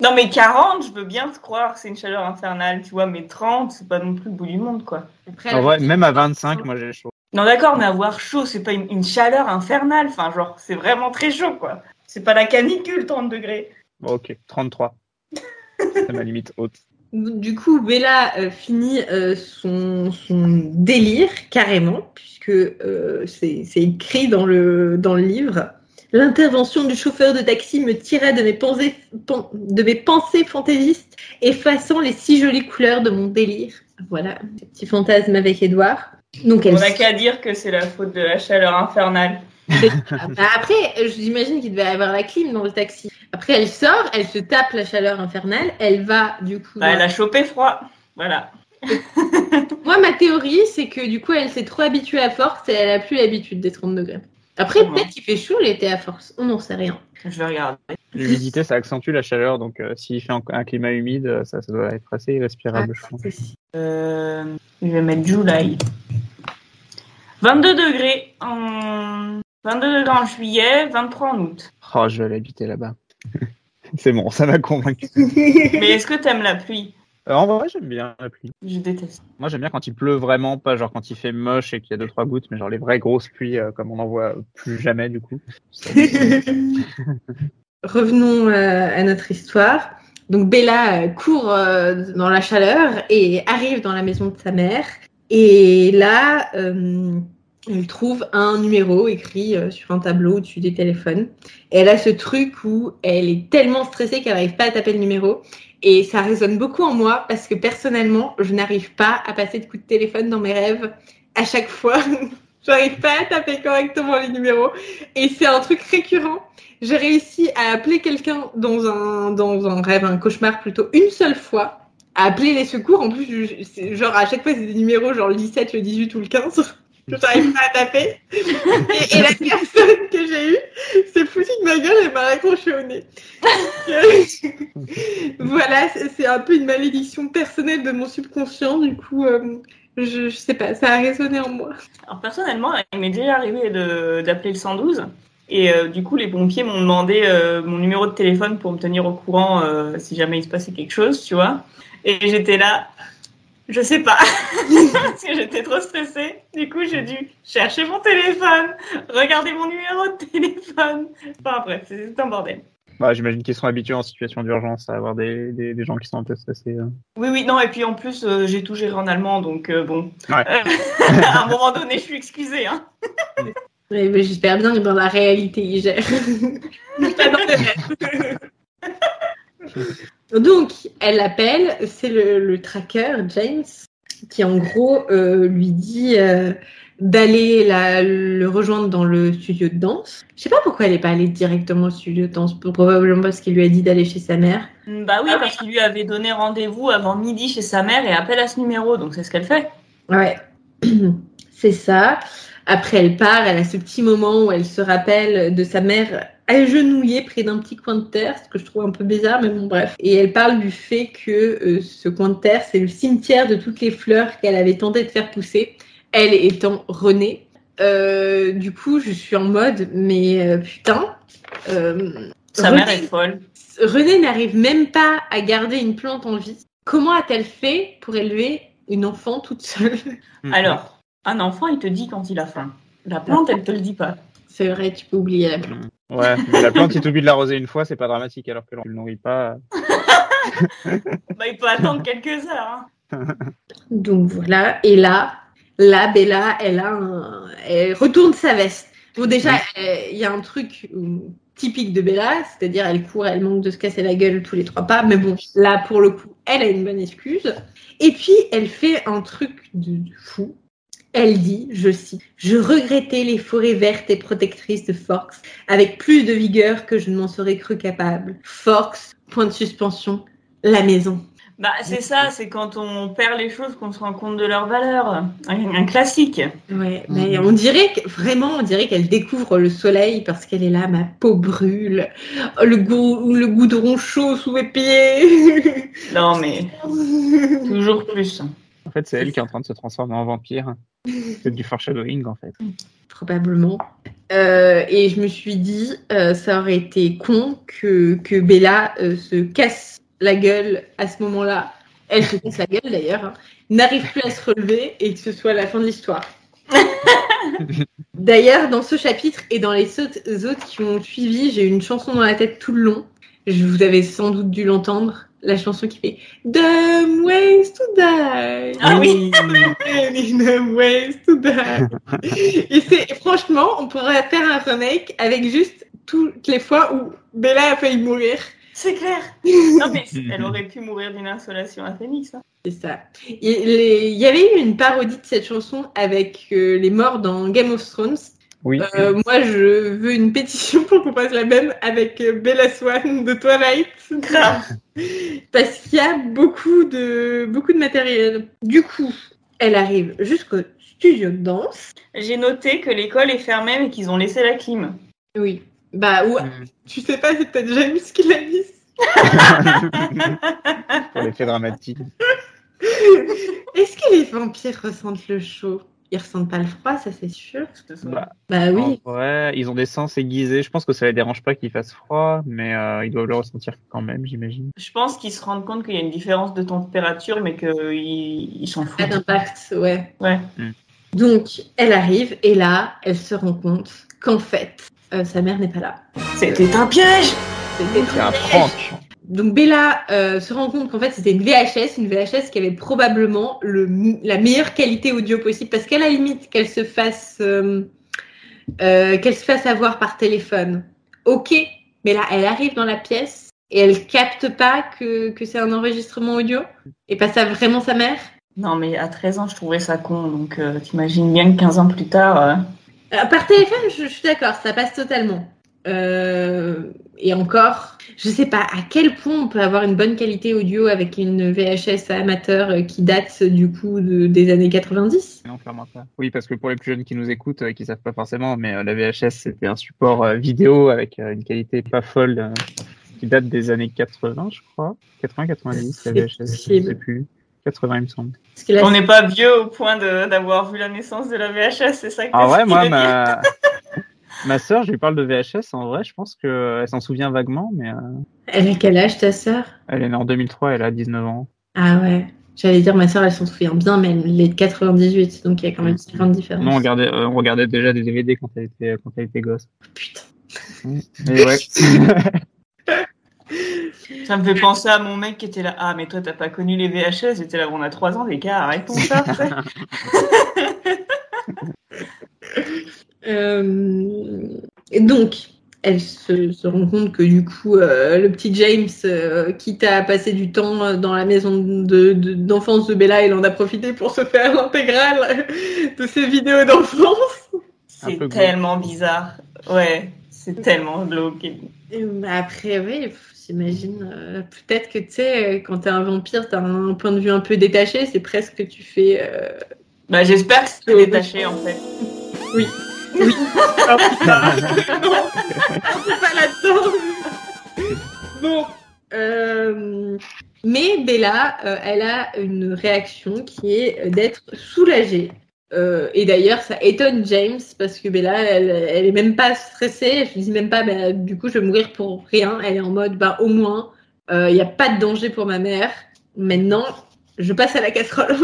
Non, mais 40, je veux bien te croire, c'est une chaleur infernale, tu vois. Mais 30, c'est pas non plus le bout du monde, quoi. Après, En vrai, même à 25, moi, j'ai chaud. Non, d'accord, mais avoir chaud, c'est pas une, une chaleur infernale. Enfin, genre, c'est vraiment très chaud, quoi. C'est pas la canicule, 30 degrés. Bon, ok, 33. *laughs* c'est ma limite haute. Du coup, Bella euh, finit euh, son, son délire carrément, puisque euh, c'est c'est écrit dans le, dans le livre. L'intervention du chauffeur de taxi me tirait de mes pensées, pen- de mes pensées fantaisistes, effaçant les si jolies couleurs de mon délire. Voilà, petit fantasme avec Edouard. Donc elle On n'a qu'à dire que c'est la faute de la chaleur infernale. Ah, bah après, j'imagine qu'il devait avoir la clim dans le taxi. Après, elle sort, elle se tape la chaleur infernale, elle va du coup. Bah, elle a chopé froid. Voilà. Moi, ma théorie, c'est que du coup, elle s'est trop habituée à force et elle a plus l'habitude des 30 degrés. Après, peut-être qu'il fait chaud l'été à force. On n'en sait rien. Je vais regarder. L'humidité, ça accentue la chaleur, donc euh, s'il fait un, un climat humide, euh, ça, ça doit être assez irrespirable, je pense. Euh, je vais mettre July. 22 degrés en 22 degrés en juillet, 23 en août. Oh, je vais aller habiter là-bas. *laughs* C'est bon, ça m'a convaincu. Mais est-ce que t'aimes la pluie? Euh, en vrai, j'aime bien la pluie. Je déteste. Moi, j'aime bien quand il pleut vraiment, pas genre quand il fait moche et qu'il y a deux trois gouttes, mais genre les vraies grosses pluies, euh, comme on n'en voit plus jamais du coup. *laughs* Revenons euh, à notre histoire. Donc Bella court dans la chaleur et arrive dans la maison de sa mère. Et là, elle trouve un numéro écrit euh, sur un tableau au-dessus des téléphones. Elle a ce truc où elle est tellement stressée qu'elle n'arrive pas à taper le numéro. Et ça résonne beaucoup en moi parce que personnellement, je n'arrive pas à passer de coups de téléphone dans mes rêves à chaque fois. *laughs* J'arrive pas à taper correctement les numéros. Et c'est un truc récurrent. J'ai réussi à appeler quelqu'un dans un, dans un rêve, un cauchemar plutôt, une seule fois, à appeler les secours. En plus, genre à chaque fois, c'est des numéros, genre le 17, le 18 ou le 15. Que J'arrive pas à taper. Et, la personne que j'ai eue s'est foutue de ma gueule et m'a raccroché au nez. *laughs* voilà, c'est un peu une malédiction personnelle de mon subconscient. Du coup, euh, je, je sais pas, ça a résonné en moi. Alors personnellement, il m'est déjà arrivé d'appeler le 112. Et euh, du coup, les pompiers m'ont demandé euh, mon numéro de téléphone pour me tenir au courant si jamais il se passait quelque chose, tu vois. Et j'étais là, je sais pas, *laughs* parce que j'étais trop stressée. Du coup, j'ai dû chercher mon téléphone, regarder mon numéro de téléphone. Enfin bref, c'est un bordel. Bah, j'imagine qu'ils sont habitués en situation d'urgence à avoir des, des, des gens qui sont un peu stressés. euh. Oui, oui, non, et puis en plus, euh, j'ai tout géré en allemand, donc euh, bon. Ouais. Euh, *laughs* à un moment donné, je suis excusée. Hein. *laughs* Ouais, mais J'espère bien que dans la réalité, il gère. Donc, elle l'appelle, c'est le, le tracker, James, qui en gros euh, lui dit euh, d'aller la- le rejoindre dans le studio de danse. Je sais pas pourquoi elle n'est pas allée directement au studio de danse, probablement parce qu'il lui a dit d'aller chez sa mère. Bah oui, parce qu'il lui avait donné rendez-vous avant midi chez sa mère et appelle à ce numéro, donc c'est ce qu'elle fait. Ouais, *clears throat* c'est ça. Après, elle part, elle a ce petit moment où elle se rappelle de sa mère agenouillée près d'un petit coin de terre, ce que je trouve un peu bizarre, mais bon, bref. Et elle parle du fait que euh, ce coin de terre, c'est le cimetière de toutes les fleurs qu'elle avait tenté de faire pousser, elle étant Renée. Euh, du coup, je suis en mode, mais euh, putain. euh, Sa Renée- mère est folle. Renée n'arrive même pas à garder une plante en vie. Comment a-t-elle fait pour élever une enfant toute seule? Mm. Alors, un enfant, il te dit quand il a faim. La plante, elle te le dit pas. C'est vrai, tu peux oublier la plante. Ouais, mais la plante, si t'oublies de l'arroser une fois, c'est pas dramatique, alors que l'on ne le nourrit pas. *laughs* Bah, il peut attendre *laughs* quelques heures. hein. Donc voilà, et là, là, Bella, elle a un... elle retourne sa veste. Bon, déjà, euh, il y a un truc euh, typique de Bella, c'est-à-dire elle court, elle manque de se casser la gueule tous les trois pas, mais bon, là, pour le coup, elle a une bonne excuse. Et puis, elle fait un truc de fou. Elle dit, je cite, Je regrettais les forêts vertes et protectrices de Forks avec plus de vigueur que je ne m'en serais cru capable. Forks, point de suspension, la maison. Bah, c'est ça, c'est quand on perd les choses qu'on se rend compte de leur valeur. Un, un classique. Ouais, mais on dirait que vraiment, on dirait qu'elle découvre le soleil parce qu'elle est là, ma peau brûle, le, goût, le goudron chaud sous mes pieds. Non, mais *laughs* toujours plus. En fait, c'est elle qui est en train de se transformer en vampire. C'est du foreshadowing, en fait. Probablement. Euh, et je me suis dit, euh, ça aurait été con que, que Bella euh, se casse la gueule à ce moment-là. Elle se casse la gueule d'ailleurs, hein, n'arrive plus à se relever et que ce soit la fin de l'histoire. *laughs* D'ailleurs, dans ce chapitre et dans les autres qui ont suivi, j'ai une chanson dans la tête tout le long. Je vous avez sans doute dû l'entendre. La chanson qui fait Dumb ways to die. Ah oui. *laughs* Dumb ways to die. Et c'est franchement, on pourrait faire un remake avec juste toutes les fois où Bella a failli mourir. C'est clair. *laughs* Non, mais elle aurait pu mourir d'une insolation à Phoenix. Hein. C'est ça. Il les- il y avait eu une parodie de cette chanson avec euh, les morts dans Game of Thrones. Oui. Euh, moi, je veux une pétition pour qu'on fasse la même avec euh, Bella Swan de Twilight. Grave. *laughs* Parce qu'il y a beaucoup de, beaucoup de matériel. Du coup, elle arrive jusqu'au studio de danse. J'ai noté que l'école est fermée mais qu'ils ont laissé la clim. Oui. Bah, ou, Mm. tu sais pas, c'est peut-être James qui l'a mis. *laughs* Pour l'effet dramatique. *laughs* Est-ce que les vampires ressentent le chaud? Ils ressentent pas le froid, ça c'est sûr. Bah, Bah oui. Vrai, ils ont des sens aiguisés. Je pense que ça les dérange pas qu'il fasse froid, mais euh, ils doivent le ressentir quand même, j'imagine. Je pense qu'ils se rendent compte qu'il y a une différence de température mais qu'ils ils s'en Pas foutent. d'impact, ouais. Ouais. Mm. Donc, elle arrive et là, elle se rend compte qu'en fait, euh, sa mère n'est pas là. C'était un piège C'était un piège. prank. Donc Bella euh, se rend compte qu'en fait c'était une VHS, une VHS qui avait probablement le, la meilleure qualité audio possible parce qu'à la limite qu'elle se fasse euh, euh, qu'elle se fasse avoir par téléphone, ok, mais là elle arrive dans la pièce et elle capte pas que, que c'est un enregistrement audio? Et pas ça vraiment sa mère? Non mais à 13 ans je trouvais ça con donc t'imagines bien que 15 ans plus tard... par téléphone, je, je suis d'accord, ça passe totalement. Et encore, je sais pas à quel point on peut avoir une bonne qualité audio avec une VHS amateur euh, qui date du coup de- des années 90. Non, clairement pas. Oui, parce que pour les plus jeunes qui nous écoutent, euh, qui savent pas forcément, mais euh, la VHS c'était un support euh, vidéo avec euh, une qualité pas folle euh, qui date des années 80, je crois. 80, 90, la VHS, je possible. sais plus. 80, il me semble. Parce que là, On n'est pas vieux au point d'avoir vu la naissance de la VHS, c'est ça que Ah ouais, moi, ma, *laughs* ma sœur, je lui parle de VHS. En vrai, je pense qu'elle s'en souvient vaguement, mais euh, elle a quel âge ta sœur? elle est née en 2003, elle a 19 ans. Ah ouais. J'allais dire ma sœur, elle s'en souvient bien, mais elle est de 98, donc il y a quand même 5 ans de différence. Non, on regardait, euh, on regardait déjà des DVD quand elle était, quand elle était gosse. Putain. Et ouais. *laughs* Ça me fait penser à mon mec qui était là. Ah, mais toi, t'as pas connu les VHS J'étais là, on a 3 ans d'écart, arrêtons ça. Euh, et donc, elle se, se rend compte que du coup, euh, le petit James, euh, quitte à passer du temps dans la maison de- de- d'enfance de, Bella, il en a profité pour se faire l'intégrale de ses vidéos d'enfance. C'est glauque. tellement bizarre. Ouais, c'est tellement glauque. Et, Après, oui, j'imagine. euh, Peut-être que tu sais, quand t'es un vampire, t'as un point de vue un peu détaché. C'est presque que tu fais. euh, Bah, j'espère que c'est détaché en fait. Oui. Oui. Putain. non, c'est pas là-dedans. Bon. euh, mais Bella, euh, elle a une réaction qui est d'être soulagée. Euh, et d'ailleurs, ça étonne James parce que Bella, elle, elle est même pas stressée. Elle se dit même pas, bah, du coup, je vais mourir pour rien. Elle est en mode, bah, au moins, il n'y a pas de danger pour ma mère. Maintenant, je passe à la casserole.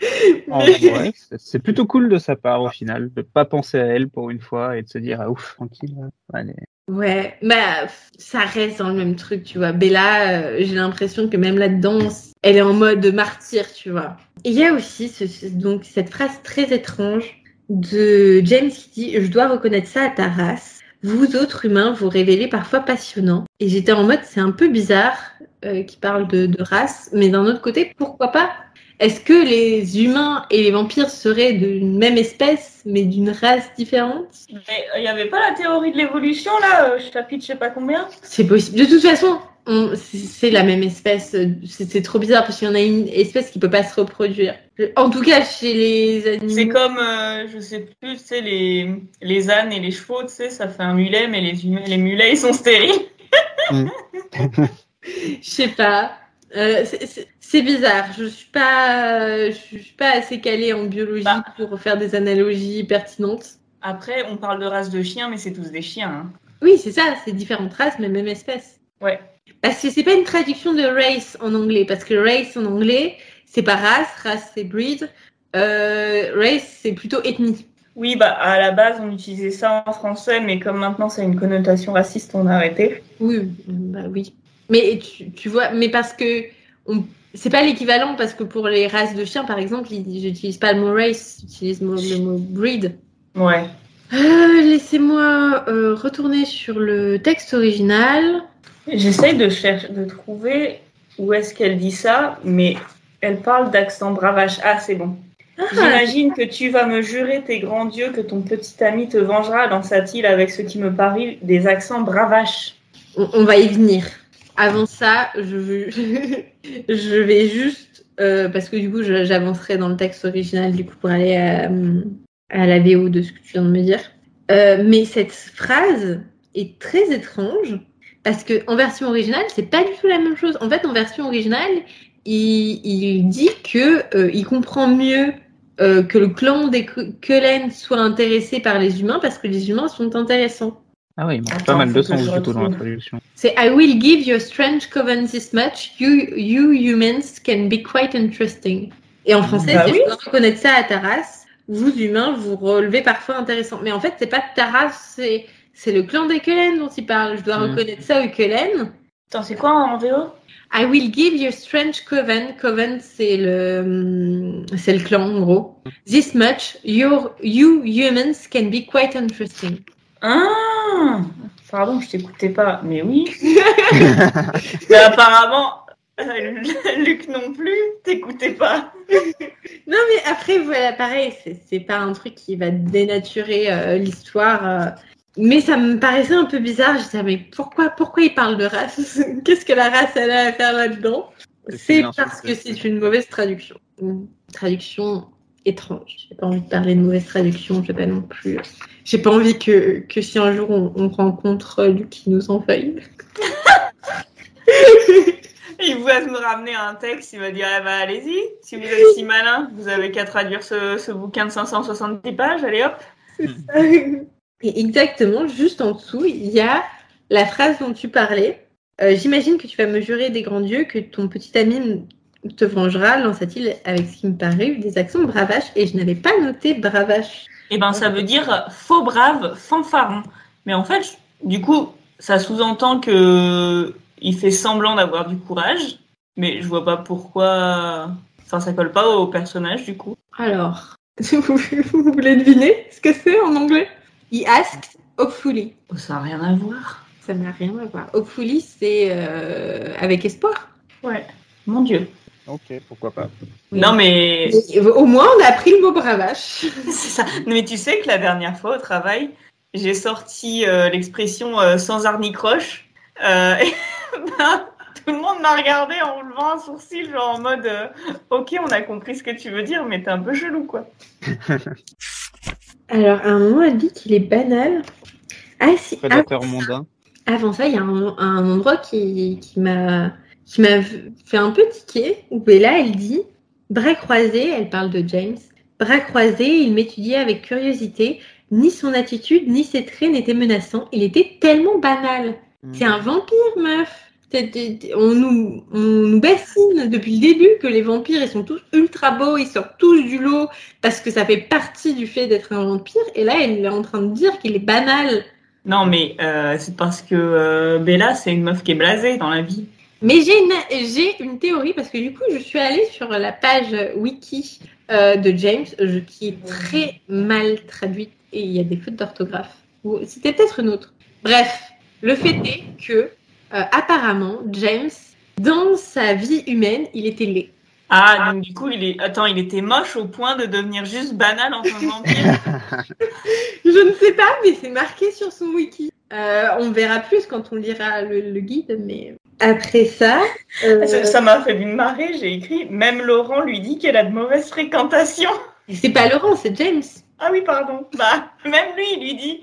*laughs* En vrai, c'est- plutôt cool de sa part au final, de pas penser à elle pour une fois et de se dire ah ouf tranquille. euh, Allez. Ouais, bah ça reste dans le même truc, tu vois. Bella, euh, j'ai l'impression que même là-dedans, elle est en mode martyr, tu vois. Il y a aussi ce- donc cette phrase très étrange de James qui dit "Je dois reconnaître ça à ta race. Vous autres humains vous révélez parfois passionnants." Et j'étais en mode c'est un peu bizarre euh, qu'il parle de, de race, mais d'un autre côté, pourquoi pas Est-ce que les humains et les vampires seraient d'une même espèce, mais d'une race différente? Mais il n'y avait pas la théorie de l'évolution là, euh, chapitre je sais pas combien? C'est possible. De toute façon, on- c'est la même espèce. C'est trop bizarre parce qu'il y en a une espèce qui peut pas se reproduire. En tout cas, chez les animaux. C'est comme, euh, je sais plus, tu sais, les, les ânes et les chevaux, tu sais, ça fait un mulet, mais les, humains, les mulets, ils sont stériles. *laughs* Je sais pas. Euh, c'est- bizarre. Je suis pas, je suis pas assez calée en biologie Bah. pour faire des analogies pertinentes. Après, on parle de race de chiens, mais c'est tous des chiens. hein. Oui, c'est ça. C'est différentes races, mais même espèce. Ouais. Parce que c'est pas une traduction de race en anglais, parce que race en anglais, c'est pas race, race c'est breed. Euh, race, c'est plutôt ethnie. Oui, bah, à la base, on utilisait ça en français, mais comme maintenant, c'est une connotation raciste, on a arrêté. Oui, bah oui. Mais tu, tu vois, mais parce que on- c'est pas l'équivalent parce que pour les races de chiens, par exemple, ils n'utilisent pas le mot race, ils utilisent le mot- le mot breed. Ouais. Euh, Laissez-moi euh, retourner sur le texte original. J'essaye de chercher, de trouver où est-ce qu'elle dit ça, mais elle parle d'accent bravache. Ah, c'est bon. J'imagine que tu vas me jurer, tes grands dieux, que ton petit ami te vengera, lança-t-il avec ce qui me parut des accents bravaches. On, on va y venir. Avant ça, *laughs* je, vais juste, euh, parce que du coup, j'avancerai dans le texte original du coup pour aller à, la VO de ce que tu viens de me dire. Euh, mais cette phrase est très étrange parce que en version originale, c'est pas du tout la même chose. En fait, en version originale, il, dit que euh, il comprend mieux que le clan des Kellen soit intéressé par les humains parce que les humains sont intéressants. Ah oui, il manque Attends, pas mal de sens du coup dans la traduction. C'est I will give you a strange coven this much. You, you humans can be quite interesting. Et en français, Bah c'est oui. je dois reconnaître ça à ta race. Vous humains, vous relevez parfois intéressant. Mais en fait, c'est pas ta race, c'est c'est le clan des Kellen dont il parle. Je dois Mm. reconnaître ça aux Kellen. Attends, c'est quoi en VO? I will give you a strange coven. Coven, c'est le hum, c'est le clan en gros. This much, your, you humans can be quite interesting. Ah Pardon, je t'écoutais pas. Mais oui. *laughs* mais apparemment, euh, Luc non plus, t'écoutais pas. Non, mais après, voilà, pareil, c'est- pas un truc qui va dénaturer euh, l'histoire. euh. Mais ça me paraissait un peu bizarre. Je disais, mais pourquoi, pourquoi il parle de race? *laughs* Qu'est-ce que la race elle a à faire là-dedans? C'est parce que c'est- une mauvaise traduction. Une traduction étrange. J'ai pas envie de parler de mauvaise traduction. J'ai pas non plus. J'ai pas envie que, que si un jour on, on rencontre Luc qui nous envahit. *laughs* Il va me ramener un texte, il va dire eh ben, allez-y, si vous êtes si malin, vous avez qu'à traduire ce, ce bouquin de 570 pages, allez hop. *laughs* Et exactement, juste en dessous, il y a la phrase dont tu parlais. Euh, J'imagine que tu vas me jurer des grands dieux que ton petit ami te vengera, lança-t-il avec ce qui me paraît des accents bravaches. Et je n'avais pas noté bravache. Eh ben ça veut dire faux brave, fanfaron. Mais en fait, du coup, ça sous-entend que il fait semblant d'avoir du courage, mais je vois pas pourquoi. Enfin, ça colle pas au personnage du coup. Alors, *laughs* vous, vous voulez deviner ce que c'est en anglais? He asked hopefully. Oh, ça a rien à voir. Ça n'a rien à voir. Hopefully, c'est euh, avec espoir. Ouais. Mon Dieu. Ok, pourquoi pas. Oui. Non mais Au moins, on a appris le mot bravache. *laughs* c'est ça. Non, Mais tu sais que la dernière fois au travail, j'ai sorti euh, l'expression euh, sans arnicroche. Euh, *laughs* et ben, tout le monde m'a regardé en levant un sourcil, genre en mode euh, Ok, on a compris ce que tu veux dire, mais t'es un peu chelou quoi. *laughs* Alors, à un moment, elle dit qu'il est banal. Ah, si. ah, Prédateur mondain. Avant ça, il y a un, un endroit qui, qui m'a qui m'a fait un peu tiquer. Où Bella, elle dit Bras croisés, elle parle de James. Bras croisés, il m'étudiait avec curiosité. Ni son attitude, ni ses traits n'étaient menaçants. Il était tellement banal. C'est un vampire, meuf. On nous, on nous bassine depuis le début que les vampires, ils sont tous ultra beaux, ils sortent tous du lot parce que ça fait partie du fait d'être un vampire. Et là, elle est en train de dire qu'il est banal. Non, mais euh, c'est parce que euh, Bella, c'est une meuf qui est blasée dans la vie. Mais j'ai une, j'ai une théorie parce que du coup, je suis allée sur la page wiki euh, de James, qui est très mal traduite et il y a des fautes d'orthographe. Ou C'était peut-être une autre. Bref, le fait est que euh, apparemment, James, dans sa vie humaine, il était laid. Ah, donc du coup, il est. Attends, il était moche au point de devenir juste banal en tant vampire. *laughs* Je ne sais pas, mais c'est marqué sur son wiki. Euh, on verra plus quand on lira le, le guide, mais après ça, euh, Ça m'a fait marée, j'ai écrit Même Laurent lui dit qu'elle a de mauvaises fréquentations. c'est pas Laurent, c'est James. Ah oui, pardon. Bah, même lui, il lui dit.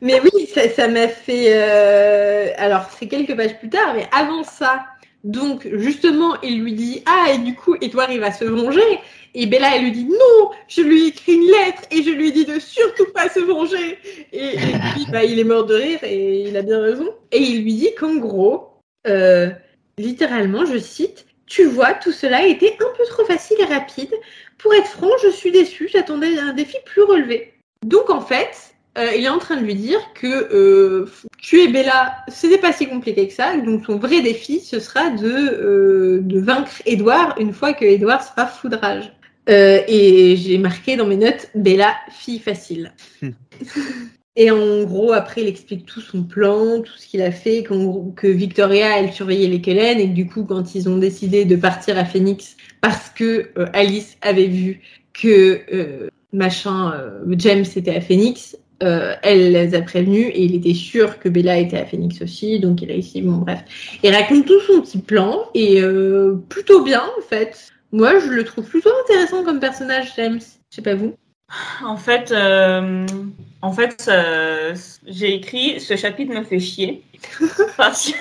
Mais oui, ça m'a fait. euh, Alors, c'est quelques pages plus tard, mais avant ça, donc justement, il lui dit Ah, et du coup, Edouard, il va se venger. Et Bella, elle lui dit Non, je lui ai écrit une lettre et je lui dit de surtout pas se venger. Et, et puis, bah, il est mort de rire et il a bien raison. Et il lui dit qu'en gros, euh, littéralement, je cite Tu vois, tout cela a été un peu trop facile et rapide. Pour être franc, je suis déçue, j'attendais un défi plus relevé. Donc en fait, euh, il est en train de lui dire que euh, tuer Bella, ce n'est pas si compliqué que ça. Donc son vrai défi, ce sera de, euh, de vaincre Edouard une fois que Edouard sera foudrage. Et j'ai marqué dans mes notes Bella, fille facile. *laughs* Et en gros, après, il explique tout son plan, tout ce qu'il a fait, que Victoria, elle surveillait les Kellen, et que du coup, quand ils ont décidé de partir à Phoenix, parce que euh, Alice avait vu que euh, machin euh, James était à Phoenix, euh, elle les a prévenus et il était sûr que Bella était à Phoenix aussi, donc il a ici, bon bref. Il raconte tout son petit plan et plutôt bien en fait. Moi, je le trouve plutôt intéressant comme personnage, James. Je sais pas vous. En fait, euh, en fait, euh, j'ai écrit ce chapitre me fait chier. *laughs* Parce que-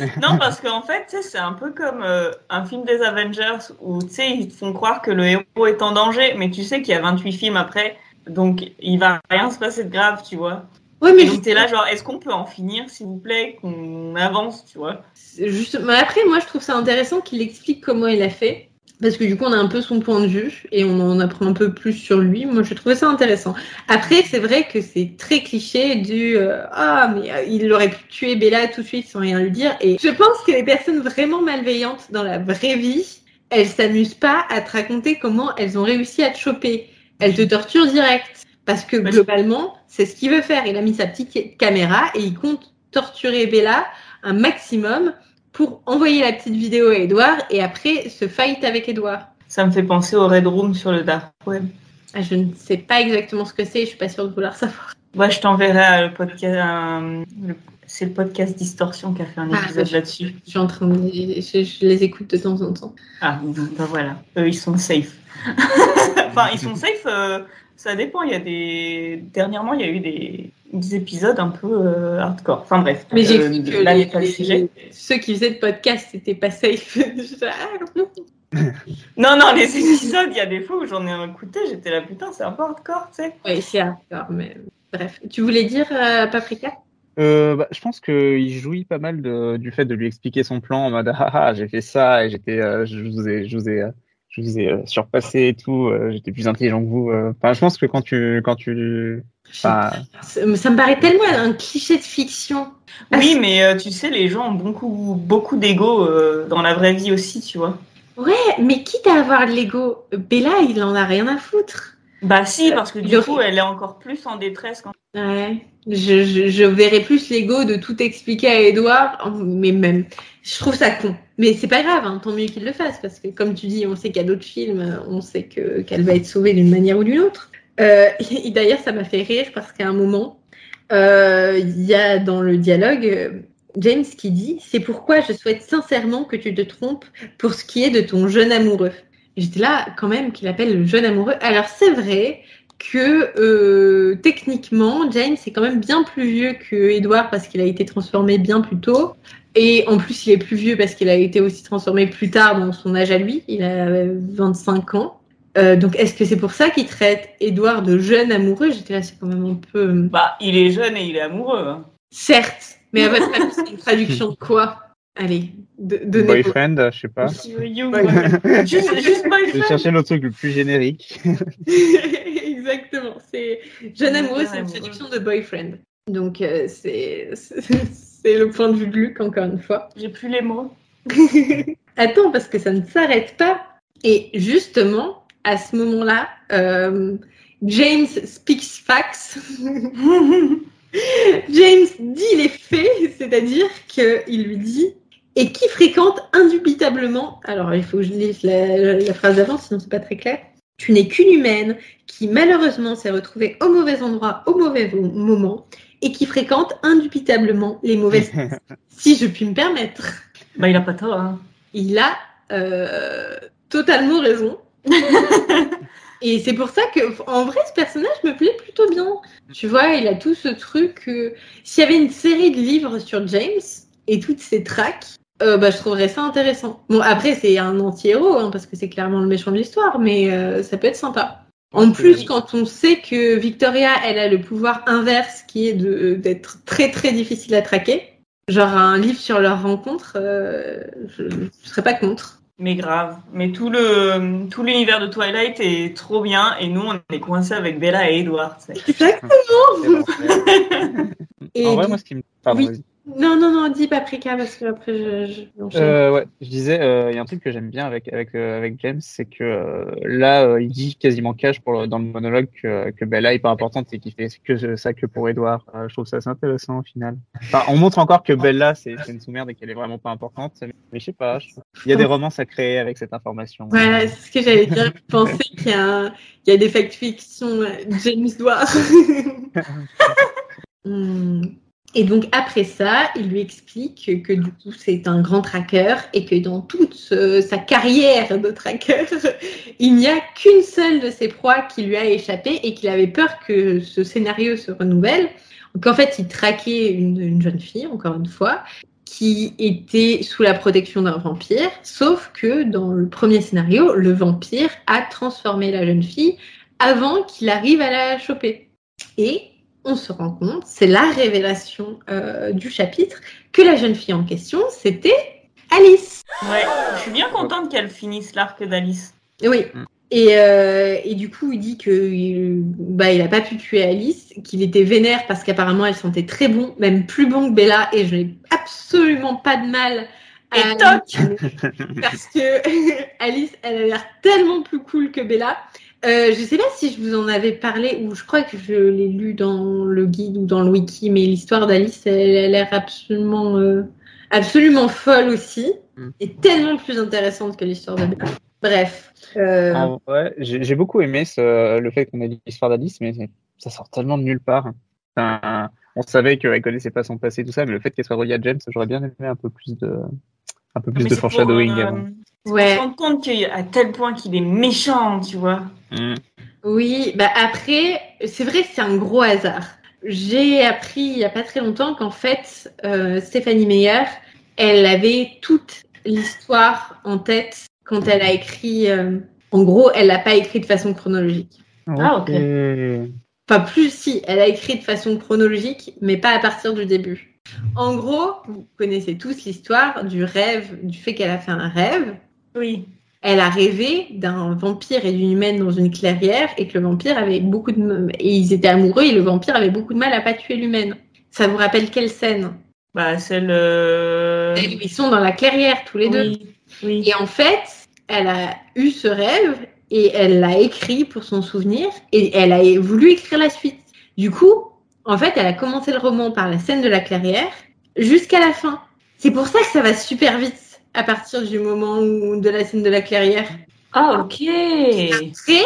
*laughs* non, parce qu'en fait, c'est un peu comme euh, un film des Avengers où ils te font croire que le héros est en danger, mais tu sais qu'il y a 28 films après, donc il va rien se passer de grave, tu vois. Ouais, mais t'es là, genre, est-ce qu'on peut en finir, s'il vous plaît, qu'on avance, tu vois? Juste, mais après, moi, je trouve ça intéressant qu'il explique comment il a fait. Parce que du coup, on a un peu son point de vue et on en apprend un peu plus sur lui. Moi, je trouvais ça intéressant. Après, c'est vrai que c'est très cliché du euh, Ah, mais euh, il aurait pu tuer Bella tout de suite sans rien lui dire. Et je pense que les personnes vraiment malveillantes dans la vraie vie, elles s'amusent pas à te raconter comment elles ont réussi à te choper. Elles te torturent direct. Parce que globalement, c'est ce qu'il veut faire. Il a mis sa petite caméra et il compte torturer Bella un maximum pour envoyer la petite vidéo à Edouard et après se fight avec Edouard. Ça me fait penser au Red Room sur le Dark Web. Ah, je ne sais pas exactement ce que c'est, je suis pas sûre de vouloir savoir. Moi, je t'enverrai le podcast. le- C'est le podcast Distorsion qui a fait un Ah, épisode je- là-dessus. Je suis en train de... Je, je les écoute de temps en temps. Ah, ben ben voilà. Eux, ils sont safe. *laughs* enfin, ils sont safe. euh, ça dépend. Il y a des. Dernièrement, il y a eu des, des épisodes un peu euh, hardcore. Enfin bref. Mais j'ai Euh, cru que là les- n'est pas le les- sujet. ceux qui faisaient le podcast, c'était pas safe. Ah, *laughs* non. Non, les épisodes, il y a des fois où j'en ai écouté, j'étais là, putain, c'est un peu hardcore, tu sais. ouais, c'est hardcore, mais bref. Tu voulais dire, euh, Paprika? Euh, bah, je pense qu'il jouit pas mal de, du fait de lui expliquer son plan en mode ah ah j'ai fait ça et j'étais euh, je vous ai je vous ai euh, je vous ai euh, surpassé et tout euh, j'étais plus intelligent que vous euh. Enfin, je pense que quand tu quand tu enfin, ça, ça me paraît tellement un cliché de fiction. Oui, mais tu sais, les gens ont beaucoup, beaucoup d'ego dans la vraie vie aussi, tu vois. Ouais, mais quitte à avoir de l'ego, Bella, il en a rien à foutre. Bah si, parce que du coup, elle est encore plus en détresse quand Ouais. Je, je, je verrais plus l'ego de tout expliquer à Edouard, mais même, je trouve ça con. Mais c'est pas grave, hein, tant mieux qu'il le fasse, parce que comme tu dis, on sait qu'il y a d'autres films, on sait que qu'elle va être sauvée d'une manière ou d'une autre. Euh, et d'ailleurs, ça m'a fait rire parce qu'à un moment, euh, il y a dans le dialogue euh, James qui dit C'est pourquoi je souhaite sincèrement que tu te trompes pour ce qui est de ton jeune amoureux. J'étais là quand même qu'il appelle le jeune amoureux. Alors c'est vrai que euh, techniquement, James est quand même bien plus vieux que Edward parce qu'il a été transformé bien plus tôt. Et en plus, il est plus vieux parce qu'il a été aussi transformé plus tard dans son âge à lui. Il a 25 ans. Euh, donc, est-ce que c'est pour ça qu'il traite Edouard de jeune amoureux? J'étais là, c'est quand même un peu. euh, Bah, il est jeune et il est amoureux. hein. Certes, mais à votre avis, c'est une traduction de quoi? Allez, de, donnez boyfriend je sais pas You- juste, juste je boyfriend. vais chercher le truc le plus générique *laughs* Exactement, c'est jeune amoureux, c'est une traduction de boyfriend. Donc euh, c'est *laughs* c'est le point de vue de Luc encore une fois. J'ai plus les mots. *laughs* Attends parce que ça ne s'arrête pas. Et justement à ce moment-là, euh, James speaks facts. *laughs* James dit les faits, c'est-à-dire qu'il lui dit et qui fréquente indubitablement. Alors il faut que je lise la, la- la phrase d'avant, sinon c'est pas très clair. Tu n'es qu'une humaine qui malheureusement s'est retrouvée au mauvais endroit au mauvais moment et qui fréquente indubitablement les mauvaises. *laughs* si je puis me permettre, bah, il a pas tort. Hein. il a euh, totalement raison. *laughs* Et c'est pour ça que, en vrai, ce personnage me plaît plutôt bien. Tu vois, il a tout ce truc. euh, S'il y avait une série de livres sur James et toutes ses tracks, euh, bah, je trouverais ça intéressant. Bon, après, c'est un anti-héros, hein, parce que c'est clairement le méchant de l'histoire, mais euh, ça peut être sympa. En plus, quand on sait que Victoria, elle a le pouvoir inverse qui est de- d'être très très difficile à traquer, genre un livre sur leur rencontre, euh, je ne serais pas contre. Mais grave. Mais tout le tout l'univers de Twilight est trop bien et nous on est coincés avec Bella et Edward. *laughs* c'est- Exactement. Bon, Et en vrai, moi, ce qui me. Pardon, Oui. Non, non, non, dis Paprika parce que après je, je. Euh, ouais, je disais, euh, il y a un truc que j'aime bien avec avec euh, avec James, c'est que là, il dit quasiment cash pour le- dans le monologue que, que Bella est pas importante et qu'il fait que ça que pour Edward. Euh, je trouve ça assez intéressant au final. Enfin, on montre encore que Bella c'est une sous-merde et qu'elle est vraiment pas importante. Mais je sais pas, il y a des romances à créer avec cette information. Voilà, c'est ce que j'allais dire. Je pensais qu'il y, a il y a des fact fiction euh, James Doire. *laughs* Hmm. Et donc après ça, il lui explique que, du coup c'est un grand tracker et que dans toute ce- sa carrière de tracker, *laughs* il n'y a qu'une seule de ses proies qui lui a échappé et qu'il avait peur que ce scénario se renouvelle. Donc en fait, il traquait une, une jeune fille, encore une fois, qui était sous la protection d'un vampire, sauf que dans le premier scénario, le vampire a transformé la jeune fille avant qu'il arrive à la choper. Et on se rend compte, c'est la révélation euh, du chapitre, que la jeune fille en question, c'était Alice. Ouais, je suis bien contente qu'elle finisse l'arc d'Alice. Oui. Mm. Et, euh, et du coup, il dit que bah, il a pas pu tuer Alice, qu'il était vénère parce qu'apparemment elle sentait très bon, même plus bon que Bella, et je n'ai absolument pas de mal à Et toc parce que *laughs* Alice, elle a l'air tellement plus cool que Bella. Euh, je sais pas si je vous en avais parlé ou je crois que je l'ai lu dans le guide ou dans le wiki, mais l'histoire d'Alice, elle a l'air absolument, euh, absolument folle aussi Mm. et tellement plus intéressante que l'histoire de Bella. Bref. euh, En vrai, j'ai beaucoup aimé ce, le fait qu'on ait l'histoire d'Alice, mais ça sort tellement de nulle part. Enfin, on savait qu'elle connaissait pas son passé, tout ça, mais le fait qu'elle soit reliée à James, j'aurais bien aimé un peu plus de, un peu plus Mais de pour, foreshadowing. euh, avant. Ouais. pour se rendre compte qu'à tel point qu'il est méchant, tu vois. Mm. Oui, bah après, c'est vrai que c'est un gros hasard. J'ai appris il y a pas très longtemps qu'en fait, euh, Stéphanie Meyer, elle avait toute l'histoire en tête quand elle a écrit. euh, en gros, elle l'a pas écrit de façon chronologique. Ah, ok. Enfin, plus si, elle a écrit de façon chronologique, mais pas à partir du début. En gros, vous connaissez tous l'histoire du rêve, du fait qu'elle a fait un rêve. Oui. Elle a rêvé d'un vampire et d'une humaine dans une clairière et que le vampire avait beaucoup de et ils étaient amoureux et le vampire avait beaucoup de mal à pas tuer l'humaine. Ça vous rappelle quelle scène? Bah, c'est le. Ils sont dans la clairière tous les deux. Oui. Et en fait, elle a eu ce rêve et elle l'a écrit pour son souvenir et elle a voulu écrire la suite. Du coup, en fait, elle a commencé le roman par la scène de la clairière jusqu'à la fin. C'est pour ça que ça va super vite à partir du moment où, de la scène de la clairière. Ah, ok. Après,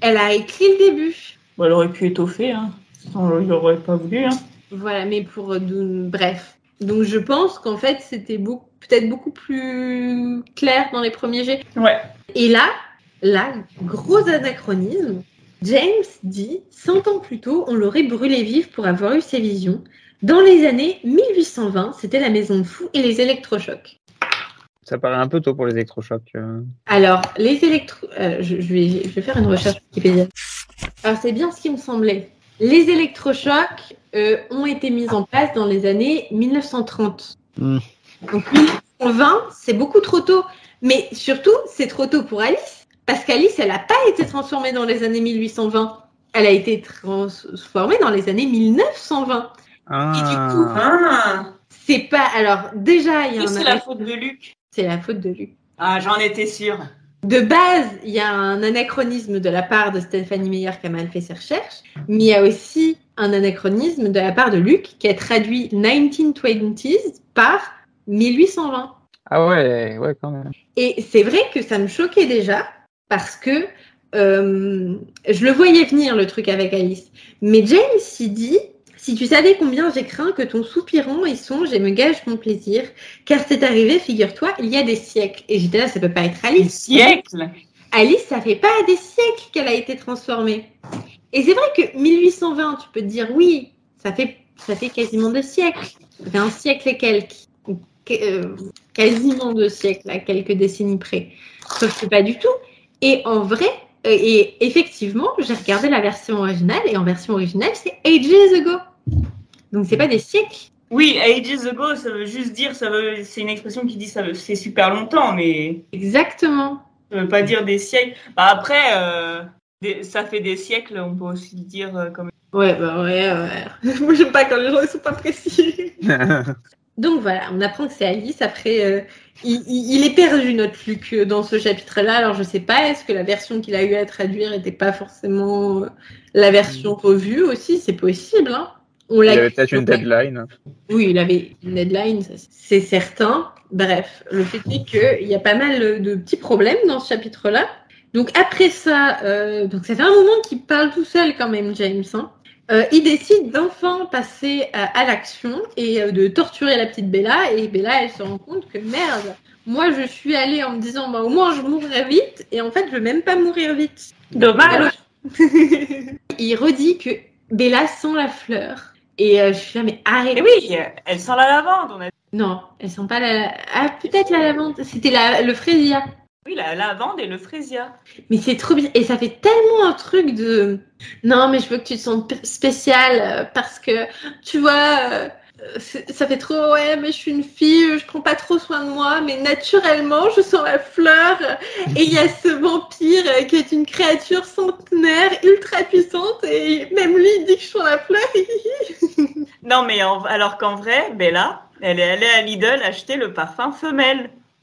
elle a écrit le début. Bon, elle aurait pu étoffer, hein. On l'aurait pas voulu, hein. Voilà, mais pour euh, bref. Donc je pense qu'en fait c'était beaucoup peut-être beaucoup plus clair dans les premiers jets. Ouais. Et là, là, gros anachronisme. James dit 100 ans plus tôt, on l'aurait brûlé vif pour avoir eu ses visions. Dans les années 1820, c'était la maison de fou et les électrochocs. Ça paraît un peu tôt pour les électrochocs. euh. Alors, les électro... euh, je, je vais, je vais faire une recherche Wikipédia. Alors, c'est bien ce qui me semblait. Les électrochocs euh, ont été mis en place dans les années 1930. Hmm. Donc, 1920, c'est beaucoup trop tôt. Mais surtout, c'est trop tôt pour Alice. Parce qu'Alice, elle n'a pas été transformée dans les années 1820. Elle a été transformée dans les années 1920. Ah. coup, Ah. C'est pas... Alors, déjà, il y a un... c'est la faute de Luc. C'est la faute de Luc. Ah, j'en étais sûre. De base, il y a un anachronisme de la part de Stéphanie Meyer qui a mal fait ses recherches, mais il y a aussi un anachronisme de la part de Luc qui a traduit 1920s par 1820. Ah ouais, ouais, quand même. Et c'est vrai que ça me choquait déjà parce que euh, je le voyais venir le truc avec Alice. Mais James il dit si tu savais combien j'ai craint que ton soupirant y songe et me gage mon plaisir, car c'est arrivé, figure-toi, il y a des siècles. Et j'étais là, ça peut pas être Alice. siècle. Alice, ça fait pas des siècles qu'elle a été transformée. Et c'est vrai que 1820, tu peux te dire oui, ça fait, ça fait quasiment deux siècles. Ça fait un siècle et quelques. Euh, quasiment deux siècles, à quelques décennies près. Sauf que pas du tout. Et en vrai, euh, et effectivement, j'ai regardé la version originale, et en version originale, c'est ages ago. Donc c'est pas des siècles. Oui, ages ago, ça veut juste dire, ça veut, c'est une expression qui dit ça veut, c'est super longtemps, mais Exactement. ça veut pas dire des siècles. Bah après, euh, des- ça fait des siècles, on peut aussi le dire euh, comme. Ouais, bah ouais, ouais. *laughs* Moi, j'aime pas quand les gens ils sont pas précis. *laughs* Donc voilà, on apprend que c'est Alice. Après, euh, il, il- est perdu, notre Luc, dans ce chapitre-là. Alors, je sais pas, est-ce que la version qu'il a eu à traduire n'était pas forcément la version revue aussi? C'est possible, hein On Il avait peut-être une deadline. Oui, il avait une deadline, c'est certain. Bref, le fait est qu'il y a pas mal de petits problèmes dans ce chapitre-là. Donc après ça, euh, donc ça fait un moment qu'il parle tout seul quand même, James. hein. Euh, il décide d'enfin passer à, à l'action et euh, de torturer la petite Bella. Et Bella, elle se rend compte que merde, moi je suis allée en me disant bah, au moins je mourrai vite. Et en fait, je veux même pas mourir vite. Dommage. *laughs* il redit que Bella sent la fleur. Et euh, je suis là, mais arrête. Et oui, elle sent la lavande. On a... Non, elles sont pas la. Ah, peut-être la lavande. C'était la... le frésia. Oui, la lavande et le frésia. Mais c'est trop bien. Et ça fait tellement un truc de. Non, mais je veux que tu te sentes spécial euh, parce que, tu vois, euh, ça fait trop. Ouais, mais je suis une fille, je prends pas trop soin de moi, mais naturellement, je sens la fleur. Et il y a ce vampire qui est une créature centenaire, ultra puissante. Et même lui, il dit que je sens la fleur. *laughs* Non, mais en- alors qu'en vrai, Bella, elle est allée à Lidl acheter le parfum femelle. *laughs*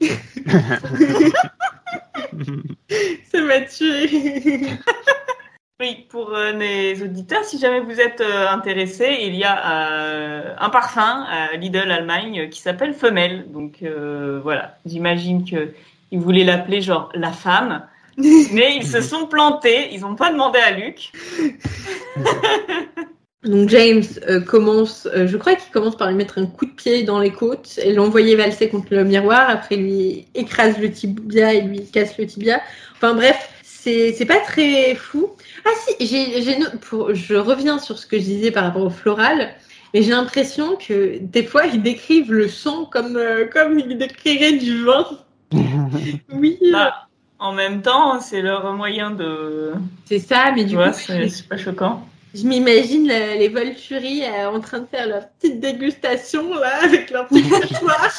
ça m'a tué. *laughs* Oui, pour euh, les auditeurs, si jamais vous êtes euh, intéressés, il y a euh, un parfum à Lidl Allemagne euh, qui s'appelle Femelle. Donc euh, voilà, j'imagine que ils voulaient l'appeler genre la femme, *laughs* mais ils se sont plantés. Ils n'ont pas demandé à Luc. *laughs* Donc James euh, commence, euh, je crois qu'il commence par lui mettre un coup de pied dans les côtes et l'envoyer valser contre le miroir. Après, il lui écrase le tibia et lui casse le tibia. Enfin bref, c'est pas très fou. Ah si, j'ai j'ai pour je reviens sur ce que je disais par rapport au floral, mais j'ai l'impression que des fois ils décrivent le sang comme euh, comme ils décriraient du vin. *laughs* oui, euh, Bah, en même temps, c'est leur moyen de. c'est ça, mais Tu du vois, coup, c'est c'est pas choquant. Je m'imagine la- les Volturi euh, en train de faire leur petite dégustation là avec leur petit *laughs* mouchoir.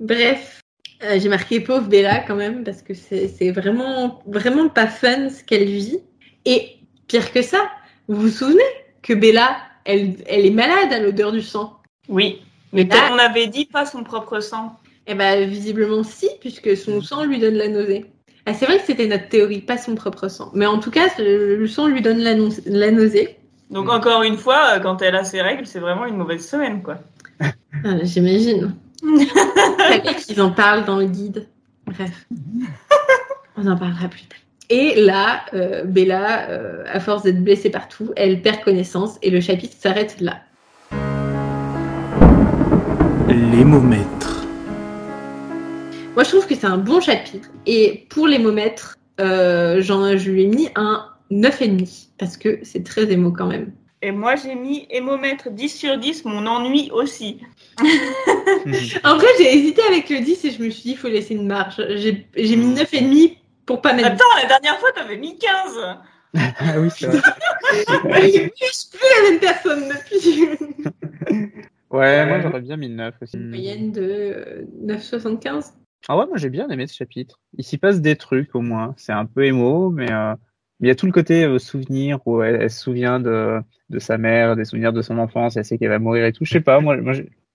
Bref, euh, j'ai marqué pauvre Bella quand même parce que c'est c'est vraiment vraiment pas fun ce qu'elle vit. Et pire que ça, vous vous souvenez que Bella, elle, elle est malade à l'odeur du sang? Oui, mais Ah. on avait dit pas son propre sang. Eh ben visiblement si, puisque son sang lui donne la nausée. Ah, c'est vrai que c'était notre théorie, pas son propre sang. Mais en tout cas, le sang lui donne la, la nausée. Donc encore une fois, euh, quand elle a ses règles, c'est vraiment une mauvaise semaine, quoi. Ah, J'imagine. *laughs* Fallait qu'ils en parlent dans le guide. Bref. *laughs* On en parlera plus tard. Et là, euh, Bella, euh, à force d'être blessée partout, elle perd connaissance et le chapitre s'arrête là. L'émomètre. Moi, je trouve que c'est un bon chapitre. Et pour l'émomètre, euh, j'en- je lui ai mis un 9,5 parce que c'est très émo quand même. Et moi, j'ai mis hémomètre 10 sur 10, mon ennui aussi. *laughs* En vrai, j'ai hésité avec le 10 et je me suis dit, il faut laisser une marge. J'ai j'ai mis 9,5 pour pas mettre Attends, la dernière fois, t'avais mis 15. *laughs* ah oui, c'est vrai. Je suis plus la même personne depuis. *laughs* Ouais, moi j'aurais bien mis le 9 aussi. Une moyenne de euh, 9,75. Ah ouais, moi j'ai bien aimé ce chapitre. Il s'y passe des trucs au moins. C'est un peu émo, mais euh, il y a tout le côté euh, souvenir où elle, elle se souvient de, de sa mère, des souvenirs de son enfance, elle sait qu'elle va mourir et tout. Je sais pas, moi,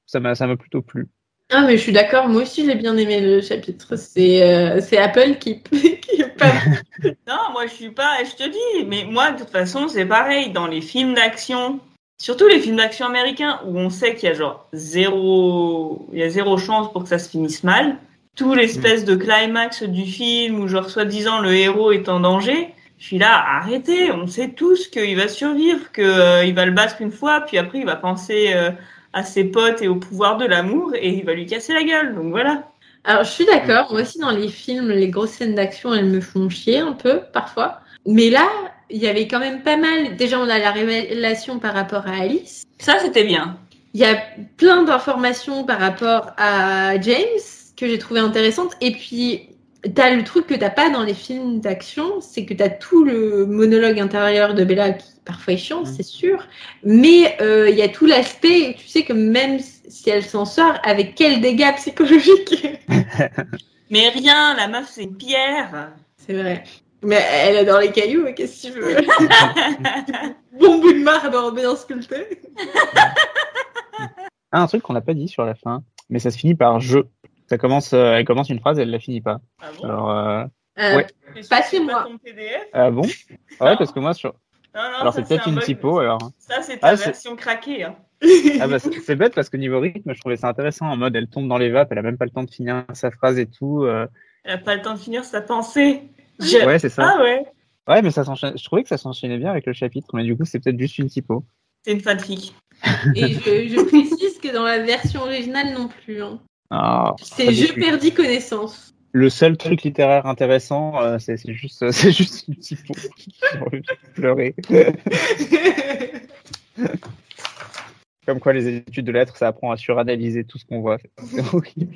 ça m'a ça m'a plutôt plu. Ah, mais je suis d'accord, moi aussi j'ai bien aimé le chapitre. C'est euh, c'est Apple qui. *laughs* *laughs* Non, moi, je suis pas. Je te dis, mais moi, de toute façon, c'est pareil. Dans les films d'action, surtout les films d'action américains, où on sait qu'il y a genre zéro, il y a zéro chance pour que ça se finisse mal. Tout l'espèce de climax du film où genre soi-disant le héros est en danger. Je suis là, arrêtez, on sait tous qu'il va survivre, qu'il va le battre une fois, puis après il va penser euh, à ses potes et au pouvoir de l'amour et il va lui casser la gueule. Donc voilà. Alors je suis d'accord, moi aussi dans les films, les grosses scènes d'action elles me font chier un peu parfois. Mais là, il y avait quand même pas mal. Déjà, on a la révélation par rapport à Alice. Ça, c'était bien. Il y a plein d'informations par rapport à James que j'ai trouvé intéressantes. Et puis, t'as le truc que t'as pas dans les films d'action, c'est que t'as tout le monologue intérieur de Bella qui parfois est chiant, Mm. c'est sûr, mais euh, il y a tout l'aspect, tu sais que même si elle s'en sort, avec quel dégât psychologique *laughs* Mais rien, la meuf, c'est une pierre. C'est vrai. Mais elle adore les cailloux, qu'est-ce que tu veux *laughs* *laughs* Bon bout de marbre bien sculpté. Ah, un truc qu'on n'a pas dit sur la fin, mais ça se finit par je. Ça commence, euh, elle commence une phrase, elle la finit pas. Ah bon? Alors, euh, Euh, Ouais. T'es sûr pas que c'est chez moi. ton PDF ah bon? Ouais, parce que moi sur. Non, non, Alors c'est peut-être un une typo alors. Ça, c'est ta Ah, c'est- version craquée. Hein. Ah bah c'est c'est bête parce que niveau rythme, je trouvais ça intéressant en mode elle tombe dans les vapes, elle a même pas le temps de finir sa phrase et tout. euh. Elle a pas le temps de finir sa pensée. Je- Ouais, c'est ça. Ah ouais, Ouais, mais ça s'enchaîne. Je trouvais que ça s'enchaînait bien avec le chapitre, mais du coup c'est peut-être juste une typo. c'est une fanfic. Et je, je précise que dans la version originale non plus. hein. Ah, C'est je perdis connaissance. Le seul truc littéraire intéressant, euh, c'est juste, *laughs* c'est juste une envie de pleurer. *laughs* Comme quoi les études de lettres, ça apprend à suranalyser tout ce qu'on voit. C'est horrible.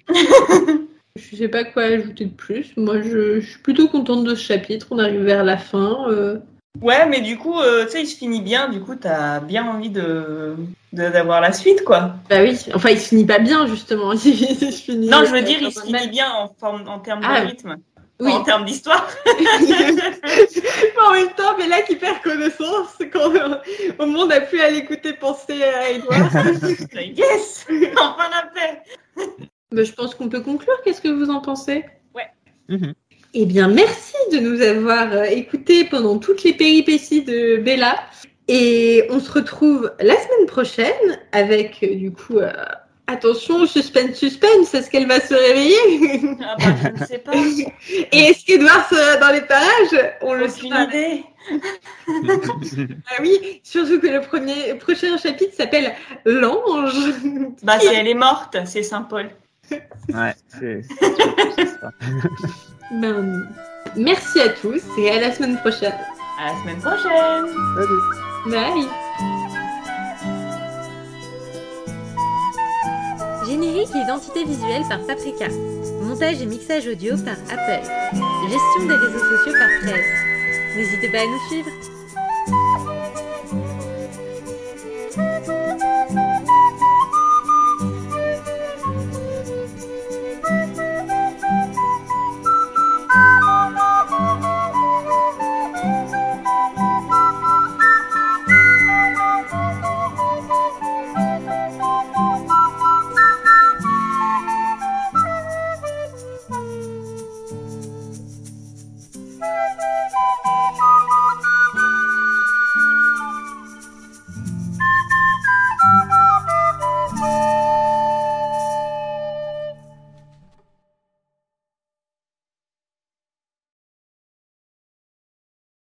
Je sais pas quoi ajouter de plus. Moi, je, je suis plutôt contente de ce chapitre. On arrive vers la fin. euh. Ouais, mais du coup, euh, tu sais, il se finit bien. Du coup, t'as bien envie de de- d'avoir la suite, quoi. Bah oui. Enfin, il se finit pas bien justement. *laughs* Il se finit. Non, je veux euh, dire, il se finit bien en, forme, en termes Ah, de rythme, Oui. en termes d'histoire. *laughs* en même temps, mais là qui perd connaissance, quand euh, au monde a plus à l'écouter penser à Edouard. *laughs* yes Enfin la paix Bah, je pense qu'on peut conclure. Qu'est-ce que vous en pensez? Mhm. Eh bien, merci de nous avoir euh, écoutés pendant toutes les péripéties de Bella. Et on se retrouve la semaine prochaine avec, euh, du coup, euh, attention, suspense, suspense, est-ce qu'elle va se réveiller? Ah bah, je ne sais pas. *laughs* Et est-ce qu'Edouard sera dans les parages? On le saura. idée. *laughs* Ah oui, surtout que le premier, prochain chapitre s'appelle L'ange. Bah, si elle est morte, c'est Saint-Paul. Ouais, c'est ça. *laughs* Ben, merci à tous et à la semaine prochaine. À la semaine prochaine. Bye. Générique et identité visuelle par Paprika. Montage et mixage audio par Apple. Gestion des réseaux sociaux par Presse. N'hésitez pas à nous suivre.